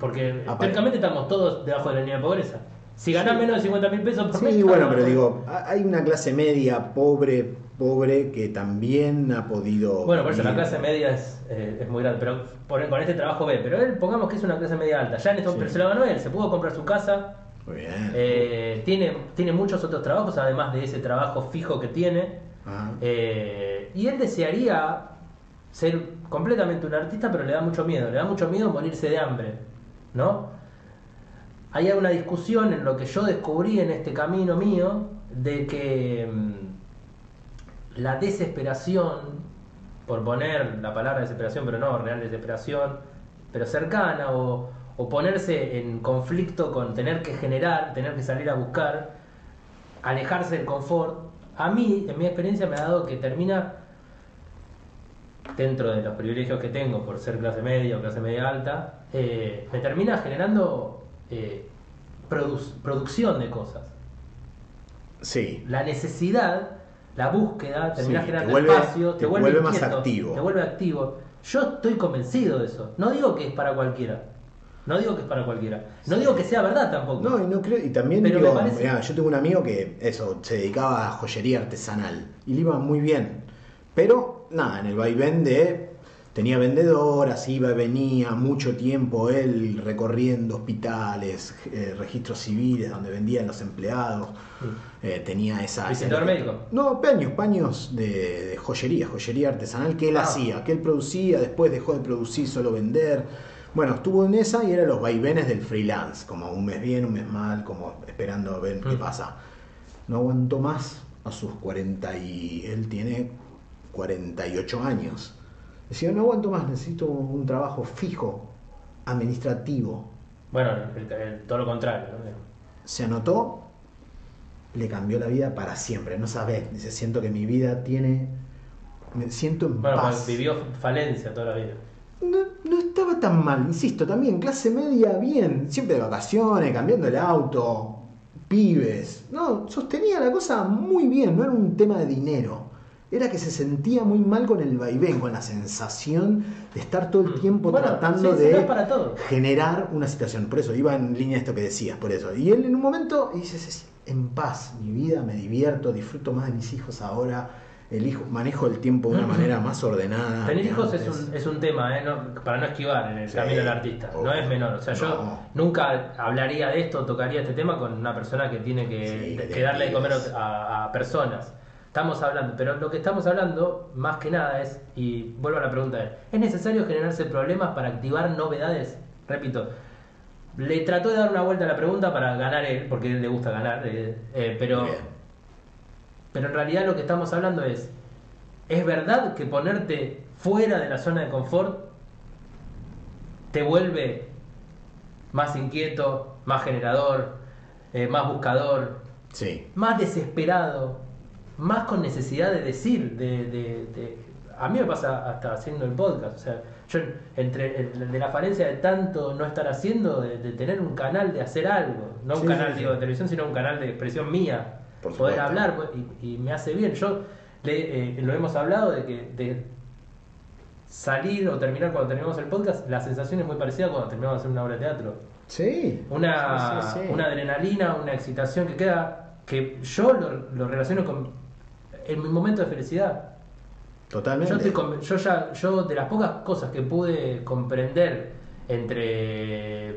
porque históricamente estamos todos debajo de la línea de pobreza. Si ganás Sí. menos de 50 mil pesos por mes, Sí, bueno, pero digo, ha- hay una clase media pobre, pobre, que también ha podido... Bueno, por eso la clase media es, eh, es muy grande, pero por- con este trabajo ve. Pero él, pongamos que es una clase media alta. Ya en esto, Sí. pero se lo ganó él, se pudo comprar su casa, Muy bien. eh, tiene, tiene muchos otros trabajos, además de ese trabajo fijo que tiene. Eh, y él desearía ser completamente un artista, pero le da mucho miedo. Le da mucho miedo morirse de hambre, ¿no? Hay una discusión en lo que yo descubrí en este camino mío de que mm, la desesperación, por poner la palabra desesperación, pero no real desesperación, pero cercana, o, o ponerse en conflicto con tener que generar, tener que salir a buscar, alejarse del confort, a mí, en mi experiencia, me ha dado que termina, dentro de los privilegios que tengo por ser clase media o clase media alta, eh, me termina generando eh, produ- producción de cosas. Sí. La necesidad, la búsqueda, termina Sí, te generando vuelve- espacio, te, te vuelve, vuelve más inquieto, activo. Te vuelve activo. Yo estoy convencido de eso. No digo que es para cualquiera. No digo que es para cualquiera. No digo que sea verdad tampoco. No, y no creo, y también Pero digo, me parece- mirá, yo tengo un amigo que eso, se dedicaba a joyería artesanal y le iba muy bien. Pero nada, en el vaivén de tenía vendedoras, iba y venía mucho tiempo él recorriendo hospitales, eh, registros civiles donde vendían los empleados. Eh, tenía esa. ¿Visitador médico? No, paños, paños de, de joyería, joyería artesanal que él Ah. hacía, que él producía, después dejó de producir, solo vender. Bueno, estuvo en esa y eran los vaivenes del freelance, como un mes bien, un mes mal, como esperando a ver qué Mm. pasa. No aguantó más a sus 40 y él tiene 48 años. Decía, no aguanto más, necesito un trabajo fijo, administrativo. Bueno, el- el- todo lo contrario. ¿no? Se anotó, le cambió la vida para siempre. No sabes, dice, siento que mi vida tiene, me siento en Bueno, paz. vivió falencia toda la vida. No, no estaba tan mal, insisto, también clase media bien, siempre de vacaciones, cambiando el auto, pibes. No, sostenía la cosa muy bien, no era un tema de dinero. Era que se sentía muy mal con el vaivén, con la sensación de estar todo el Mm. tiempo Bueno, tratando sí, de es para todo. generar una situación. Por eso iba en línea esto que decías, por eso. Y él en un momento dice, "Sí, sí, en paz, mi vida, me divierto, disfruto más de mis hijos ahora, elijo, manejo el tiempo de una manera más ordenada. Tener hijos es antes". un, es un tema, ¿eh? No- para no esquivar en el Sí, camino del artista. No es menor. O sea, yo nunca hablaría de esto, tocaría este tema con una persona que tiene que, Sí, que que darle de comer a, a personas. Estamos hablando, pero lo que estamos hablando, más que nada, es, y vuelvo a la pregunta, es, ¿es necesario generarse problemas para activar novedades? Repito, le trató de dar una vuelta a la pregunta para ganar él, porque él le gusta ganar, eh, eh, pero, Bien. Pero en realidad lo que estamos hablando es, ¿es verdad que ponerte fuera de la zona de confort te vuelve más inquieto, más generador, eh, más buscador, Sí. más desesperado, más con necesidad de decir, de, de- de- a mí me pasa hasta haciendo el podcast, o sea, yo entre el- de la falencia de tanto no estar haciendo, de, de tener un canal de hacer algo, no un canal sí, digo, sí. de televisión, sino un canal de expresión mía, Por poder hablar pues, y, y me hace bien. Yo le- eh, lo hemos hablado de que de salir o terminar cuando terminamos el podcast, la sensación es muy parecida a cuando terminamos de hacer una obra de teatro Sí. una, Sí, sí, sí. una adrenalina, una excitación que queda, que yo lo, lo relaciono con en mi momento de felicidad. Totalmente. Yo, estoy yo ya, yo de las pocas cosas que pude comprender entre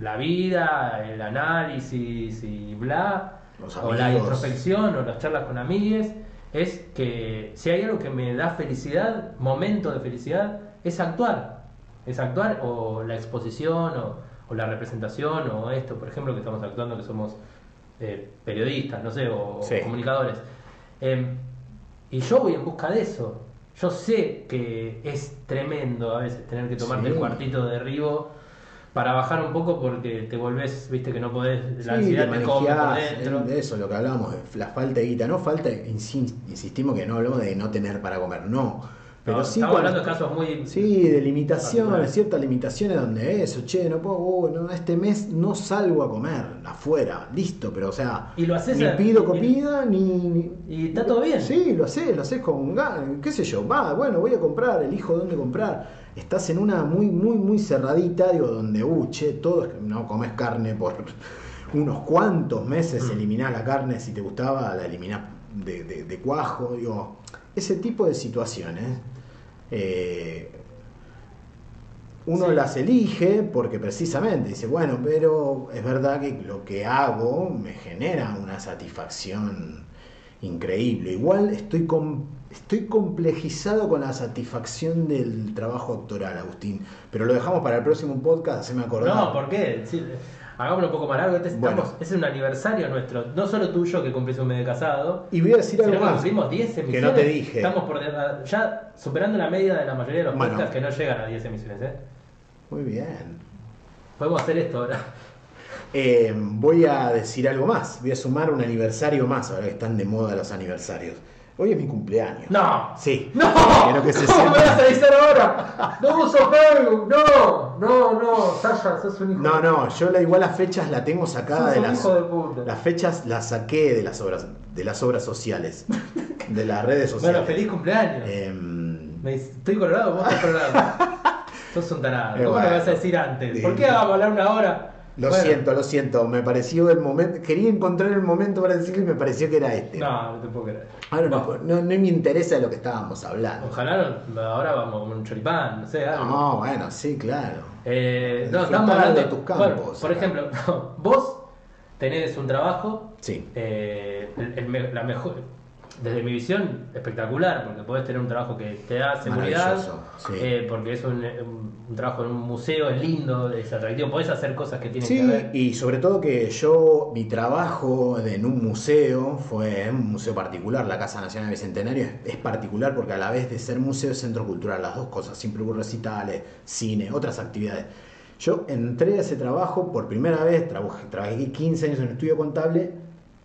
la vida, el análisis y bla, Los o la introspección o las charlas con amigues, es que si hay algo que me da felicidad, momento de felicidad, es actuar. Es actuar o la exposición o, o la representación o esto, por ejemplo, que estamos actuando, que somos eh, periodistas, no sé, o, comunicadores. Em, y yo voy en busca de eso. Yo sé que es tremendo a veces tener que tomarte Sí. el cuartito de derribo para bajar un poco porque te volvés, viste que no podés, la Sí, ansiedad te te come por dentro. de eso, lo que hablábamos, de la falta de guita. No falta, insi- insistimos que no hablamos de no tener para comer, no. Pero No, sí estamos cuando- hablando de casos muy Sí, de limitaciones, ciertas limitaciones donde eso, che, no puedo, oh, no, este mes no salgo a comer afuera, listo, pero o sea, Y lo haces ni a- pido comida, ni, ni- y está todo bien. Sí, lo haces, lo haces con ganas, qué sé yo, va, bueno, voy a comprar, elijo dónde comprar. Estás en una muy, muy, muy cerradita, digo, donde, uh, che, todo no comes carne por unos cuantos meses, Mm. eliminás la carne, si te gustaba, la eliminás de, de- de cuajo, digo, ese tipo de situaciones. eh, uno Sí. las elige porque precisamente dice, bueno, pero es verdad que lo que hago me genera una satisfacción increíble. Igual estoy, com- estoy complejizado con la satisfacción del trabajo actoral, Agustín. Pero lo dejamos para el próximo podcast, se me acordaba. No, ¿por qué? Sí, Hagámoslo un poco más largo. Este Bueno. estamos- es un aniversario nuestro, no solo tuyo que cumplís un mes de casado, Y voy a decir algo que más. cumplimos 10 que emisiones. no te dije. Estamos por ya superando la media de la mayoría de los Bueno. podcasts que no llegan a 10 emisiones. ¿eh? Muy bien. Podemos hacer esto ahora. Eh, voy a decir algo más. Voy a sumar un aniversario más, ahora que están de moda los aniversarios. Hoy es mi cumpleaños. ¡No! Sí. ¡No! Quiero que se ¿Cómo me vas a avisar ahora? ¡No uso Facebook! ¡No! ¡No, no! Sasha, sos un hijo No, no, yo la, igual las fechas la tengo sacada de las. de puta. Las fechas las saqué de las obras, de las obras sociales. De las redes sociales. Bueno, feliz cumpleaños. Em, Me dice, estoy colorado, vos estás colorado. sos un tarado. Eh, ¿Cómo bueno. me vas a decir antes? ¿Por qué vamos a hablar una hora? Lo Bueno, siento, lo siento. Me pareció el momento. Quería encontrar el momento para decirle y me pareció que era este. No, no te puedo creer. Ahora no, no, no me interesa de lo que estábamos hablando. Ojalá no- ahora vamos con un choripán, no sé, algo. No, bueno, sí, claro. Eh, no, estamos hablando de tus campos, bueno, por ejemplo, vos tenés un trabajo, Sí. eh, el- el la mejor, desde mi visión, espectacular, porque podés tener un trabajo que te da seguridad, sí. eh, porque es un, un- trabajo en un museo, es lindo, es atractivo, podés hacer cosas que tienen que Sí, ver. y sobre todo que yo, mi trabajo en un museo fue en un museo particular, la Casa Nacional Bicentenario es, es particular porque a la vez de ser museo es centro cultural, las dos cosas, siempre hubo recitales, cine, otras actividades. Yo entré a ese trabajo por primera vez, trabajé, trabajé 15 años en un estudio contable,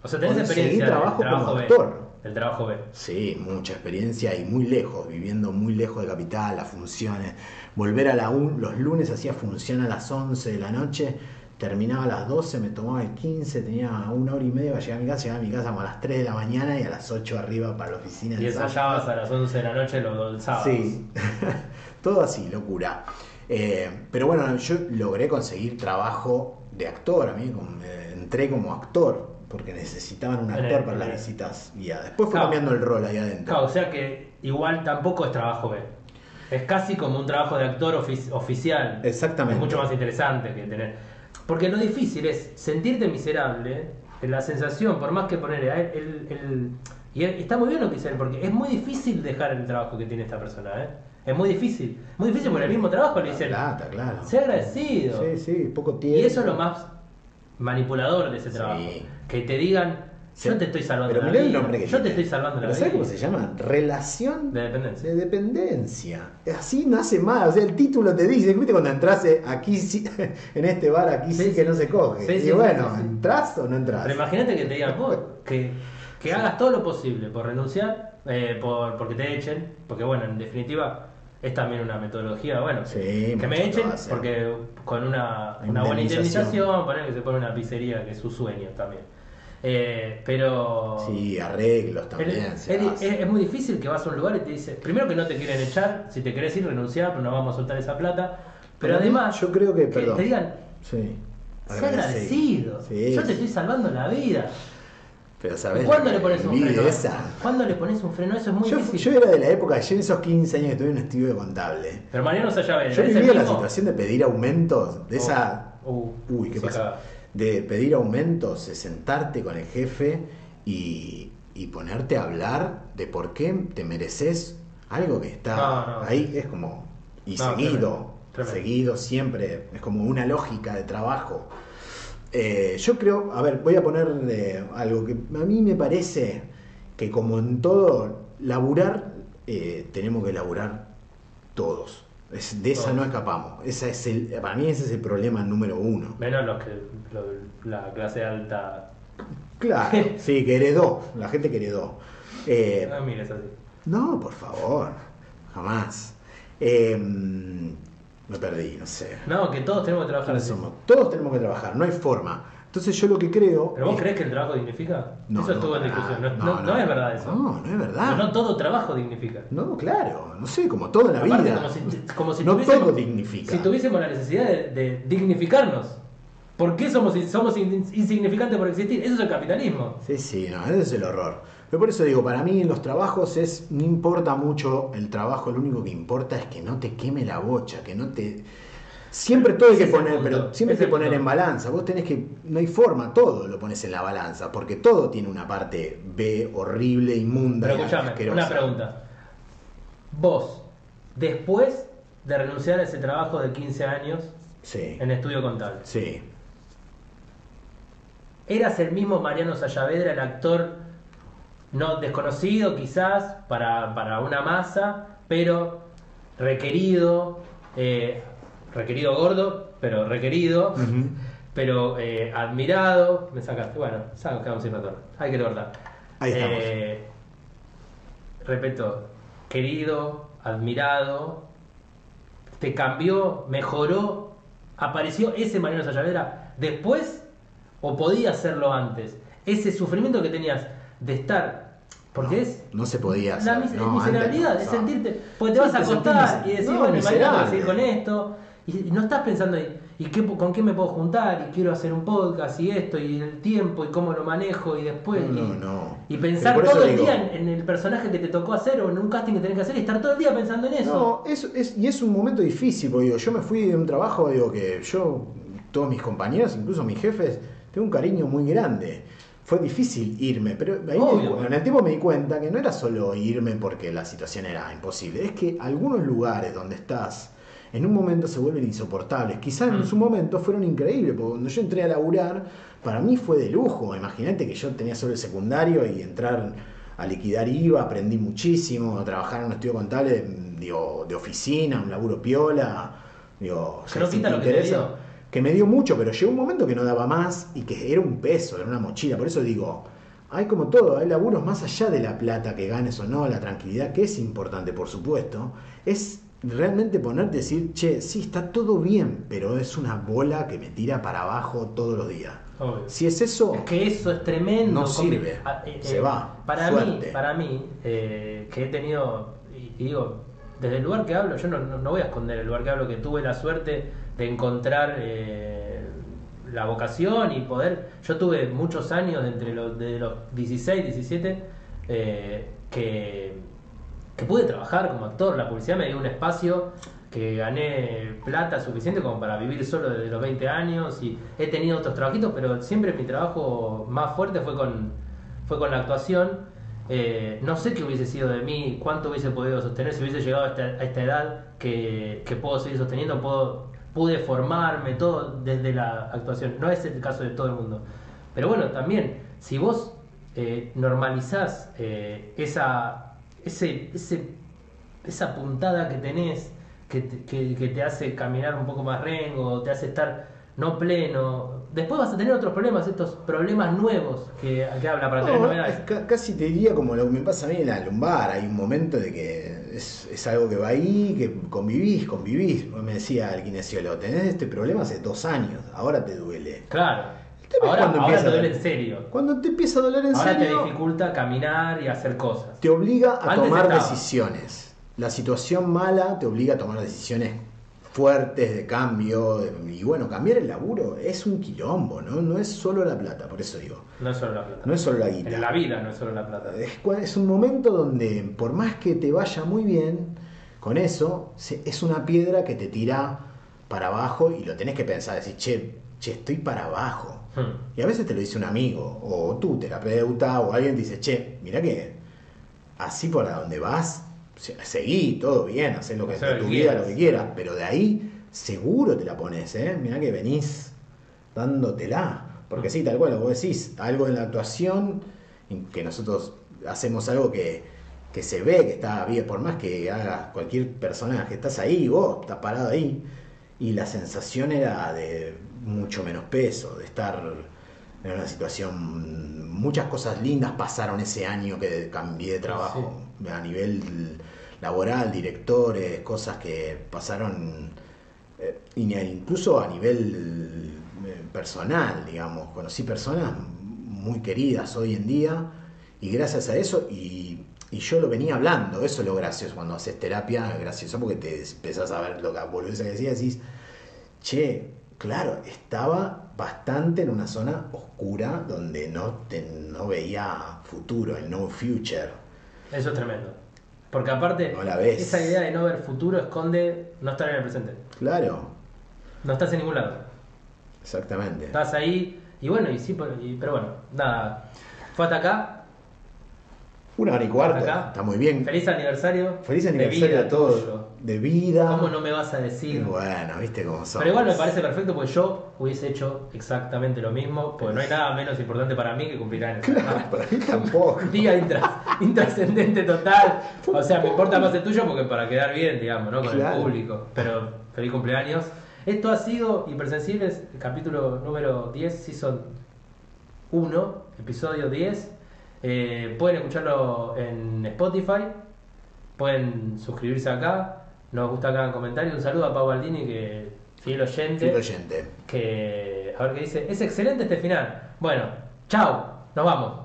O sea, tenés experiencia trabajo como actor. Del trabajo B. Sí, mucha experiencia y muy lejos, viviendo muy lejos de capital, las funciones. Volver a la un, los lunes hacía función a las 11 de la noche, terminaba a las 12, me tomaba el 15, tenía una hora y media para llegar a mi casa, llegaba a mi casa como a las 3 de la mañana y a las 8 arriba para la oficina. Y el ensayabas a las 11 de la noche los, los sábados. Sí, todo así, locura. Eh, pero bueno, yo logré conseguir trabajo de actor, a mí como- eh, entré como actor, porque necesitaban un el- actor para las el- visitas guiadas. Después fue Claro. cambiando el rol ahí adentro. Claro, o sea que igual tampoco es trabajo B. Es casi como un trabajo de actor ofi- oficial. Exactamente. Es mucho más interesante que tener. Porque lo difícil es sentirte miserable, la sensación, por más que poner a él, el, el- y él- está muy bien lo que dice él, porque es muy difícil dejar el trabajo que tiene esta persona, ¿eh? Es muy difícil. Muy difícil por el mismo trabajo le dicen, Plata, claro. sé agradecido. Sí, sí, poco tiempo. Y eso es lo más manipulador de ese Sí. trabajo. Que te digan, yo te estoy salvando Pero la el vida. nombre que yo te estoy salvando la vida. ¿sabes cómo se llama? Relación De dependencia. de dependencia. Así nace más. O sea, el título te dice, ¿viste cuando entras eh, aquí sí, en este bar, aquí sí, Sí, que no se coge? Sí, y sí, bueno. ¿entras o no entras? Pero imagínate que te digan vos que, que hagas todo lo posible por renunciar, eh, por, porque te echen, porque bueno, en definitiva es también una metodología, bueno, Sí, que me echen porque con una, una buena Indemnización. poner que se pone una pizzería que es su sueño también. Eh, pero Sí, arreglos el- también. se es, es- es muy difícil que vas a un lugar y te dice, primero que no te quieren echar, si te querés ir renunciar, pero no vamos a soltar esa plata, pero además yo creo que, perdón. te digan, Sí. sé agradecido, Sí, yo te estoy salvando la vida. Pero ¿sabes? ¿Cuándo le pones un freno? ¿Cuándo le pones un freno? Eso es muy Yo, difícil. yo era de la época, yo en esos 15 años que estuve en un estudio de contable. Pero Mariano Sayabe, Yo ¿es el vivía la mismo? situación de pedir aumentos, de esa Uh, Uy, ¿qué se pasa? De pedir aumentos, de sentarte con el jefe y, y ponerte a hablar de por qué te mereces algo que está No, no. ahí. Es como. Y No, seguido, tremendo, tremendo. seguido siempre. Es como una lógica de trabajo. Eh, yo creo, a ver, voy a poner eh, algo que a mí me parece que como en todo, laburar, eh, tenemos que laburar todos. Es- de esa Todos. no escapamos. Esa es el, para mí ese es el problema número uno. Menos los que lo- la clase alta. Claro, sí, que heredó, la gente que heredó. Eh, No mires así. no, por favor, jamás. Me perdí, no sé. No, que todos tenemos que trabajar ¿Quiénes así. somos? Todos tenemos que trabajar, no hay forma. Entonces yo lo que creo... ¿Pero vos es- crees que el trabajo dignifica? No, eso no, estuvo en discusión. No, no- no es verdad eso. No, no es verdad. Pero no todo trabajo dignifica. No, claro, no sé, como todo en la Aparte, vida. como si, como si no todo dignifica. Si tuviésemos la necesidad de, de dignificarnos. ¿Por qué somos, somos in- insignificantes por existir? Eso es el capitalismo. Sí, sí, no, ese es el horror. Pero por eso digo, para mí en los trabajos es, no importa mucho el trabajo, lo único que importa es que no te queme la bocha, que no te... Siempre todo hay que poner, punto, pero siempre hay que poner punto. en balanza. Vos tenés que, no hay forma, todo lo pones en la balanza, porque todo tiene una parte B horrible, inmunda. Pero escúchame, una pregunta. Vos, después de renunciar a ese trabajo de 15 años Sí, en estudio contable, sí. Eras el mismo Mariano Sayavedra, el actor no desconocido quizás para, para una masa, pero requerido, eh, requerido gordo, pero requerido, pero eh, admirado. Me sacaste, bueno, quedamos sin retorno. Hay que recordar. Ahí estamos. Eh, repito, querido, admirado, te cambió, mejoró, apareció ese Mariano Sayavedra después o podía hacerlo antes. Ese sufrimiento que tenías de estar porque es. No se podía hacer. La miserabilidad, es sentirte. Porque te vas a acostar y decir, bueno, mañana voy a seguir con esto. Y no estás pensando, ¿y qué, con qué me puedo juntar? Y quiero hacer un podcast y esto, y el tiempo, y cómo lo manejo, y después. No, y, no. y pensar todo el día en, el personaje que te tocó hacer o en un casting que tenés que hacer y estar todo el día pensando en eso. No, es, es, y es un momento difícil, porque digo, yo me fui de un trabajo, digo, que yo, todos mis compañeros, incluso mis jefes, tengo un cariño muy grande fue difícil irme, pero en el tiempo me di cuenta que no era solo irme porque la situación era imposible, es que algunos lugares donde estás en un momento se vuelven insoportables. Quizás en mm. su momento fueron increíbles, porque cuando yo entré a laburar, para mí fue de lujo. Imagínate que yo tenía solo el secundario y entrar a liquidar IVA, aprendí muchísimo, a trabajar en un estudio contable digo, de oficina, un laburo piola. Digo, quita lo que te que me dio mucho, pero llegó un momento que no daba más y que era un peso, era una mochila. Por eso digo, hay como todo, hay laburos más allá de la plata que ganes o no, la tranquilidad, que es importante, por supuesto. Es realmente ponerte y decir, che, sí, está todo bien, pero es una bola que me tira para abajo todos los días. Si es eso. Es que eso es tremendo. No sirve. Ah, eh, se va. Para mí, para mí eh, que he tenido, y, digo, desde el lugar que hablo, yo no, no, voy a esconder el lugar que hablo, que tuve la suerte de encontrar eh, la vocación y poder. Yo tuve muchos años, entre los, de los 16, 17, eh, que, que pude trabajar como actor. La publicidad me dio un espacio que gané plata suficiente como para vivir solo desde los 20 años y he tenido otros trabajitos, pero siempre mi trabajo más fuerte fue con, fue con la actuación. Eh, no sé qué hubiese sido de mí, cuánto hubiese podido sostener si hubiese llegado a esta, edad que, que, puedo seguir sosteniendo, puedo pude formarme, todo desde la actuación. No es el caso de todo el mundo. Pero bueno, también, si vos eh, normalizás eh, esa, ese, puntada que tenés, que te, que, te hace caminar un poco más rengo, te hace estar no pleno, después vas a tener otros problemas, estos problemas nuevos que, que habla para tener novedades. Casi te diría como lo que me pasa a mí en la lumbar, hay un momento de que es, algo que va ahí, que convivís, convivís. Me decía el kinesiólogo, tenés este problema hace dos años, ahora te duele. Claro. Ahora, ahora te duele en serio. Cuando te empieza a doler en serio. Ahora te dificulta caminar y hacer cosas. Te obliga a tomar decisiones. La situación mala te obliga a tomar decisiones fuertes de cambio. Y bueno, cambiar el laburo es un quilombo, ¿no? No es solo la plata, por eso digo. No es solo la plata. No es solo la guita. En la vida no es solo la plata. Es, un momento donde, por más que te vaya muy bien con eso, es una piedra que te tira para abajo y lo tenés que pensar, decir, che, che, estoy para abajo. Hmm. Y a veces te lo dice un amigo, o tu terapeuta, o alguien te dice, che, mira que así por donde vas, seguí, todo bien, hacer lo que sea tu vida, lo que quieras, pero de ahí seguro te la pones, ¿eh? Mirá que venís dándotela. Porque sí, tal cual, vos decís, algo en la actuación, que nosotros hacemos algo que, se ve, que está bien, por más que haga cualquier personaje, estás ahí, vos estás parado ahí, y la sensación era de mucho menos peso, de estar en una situación, muchas cosas lindas pasaron ese año que cambié de trabajo, a nivel laboral, directores, cosas que pasaron, eh, incluso a nivel eh, personal, digamos, conocí personas muy queridas hoy en día y gracias a eso, y, yo lo venía hablando, eso es lo gracioso cuando haces terapia, gracioso porque te empezás a ver lo que volvés a decir, decís, che, claro, estaba bastante en una zona oscura donde no, no veía futuro, el no future. Eso es tremendo. Porque aparte, esa idea de no ver futuro esconde no estar en el presente. Claro. No estás en ningún lado. Exactamente. Estás ahí, y bueno, y sí, pero bueno, nada. Fue hasta acá. Una hora y cuarto. Acá. Está muy bien. Feliz aniversario. Feliz de aniversario vida a todos. tuyo. De vida. ¿Cómo no me vas a decir? bueno, viste cómo son. Pero igual me parece perfecto porque yo hubiese hecho exactamente lo mismo, porque no hay nada menos importante para mí que cumplir años. Claro, para mí tampoco. Día intra- intrascendente total. O sea, me importa más el tuyo porque para quedar bien, digamos, ¿no? Con Claro. el público. Pero feliz cumpleaños. Esto ha sido Hipersensibles, capítulo número 10, season 1, episodio 10. Eh, pueden escucharlo en Spotify, pueden suscribirse acá. Nos gusta que hagan comentarios. Un saludo a Pau Baldini, que fiel oyente. Fiel oyente. Que, a ver qué dice. Es excelente este final. Bueno, chao, nos vamos.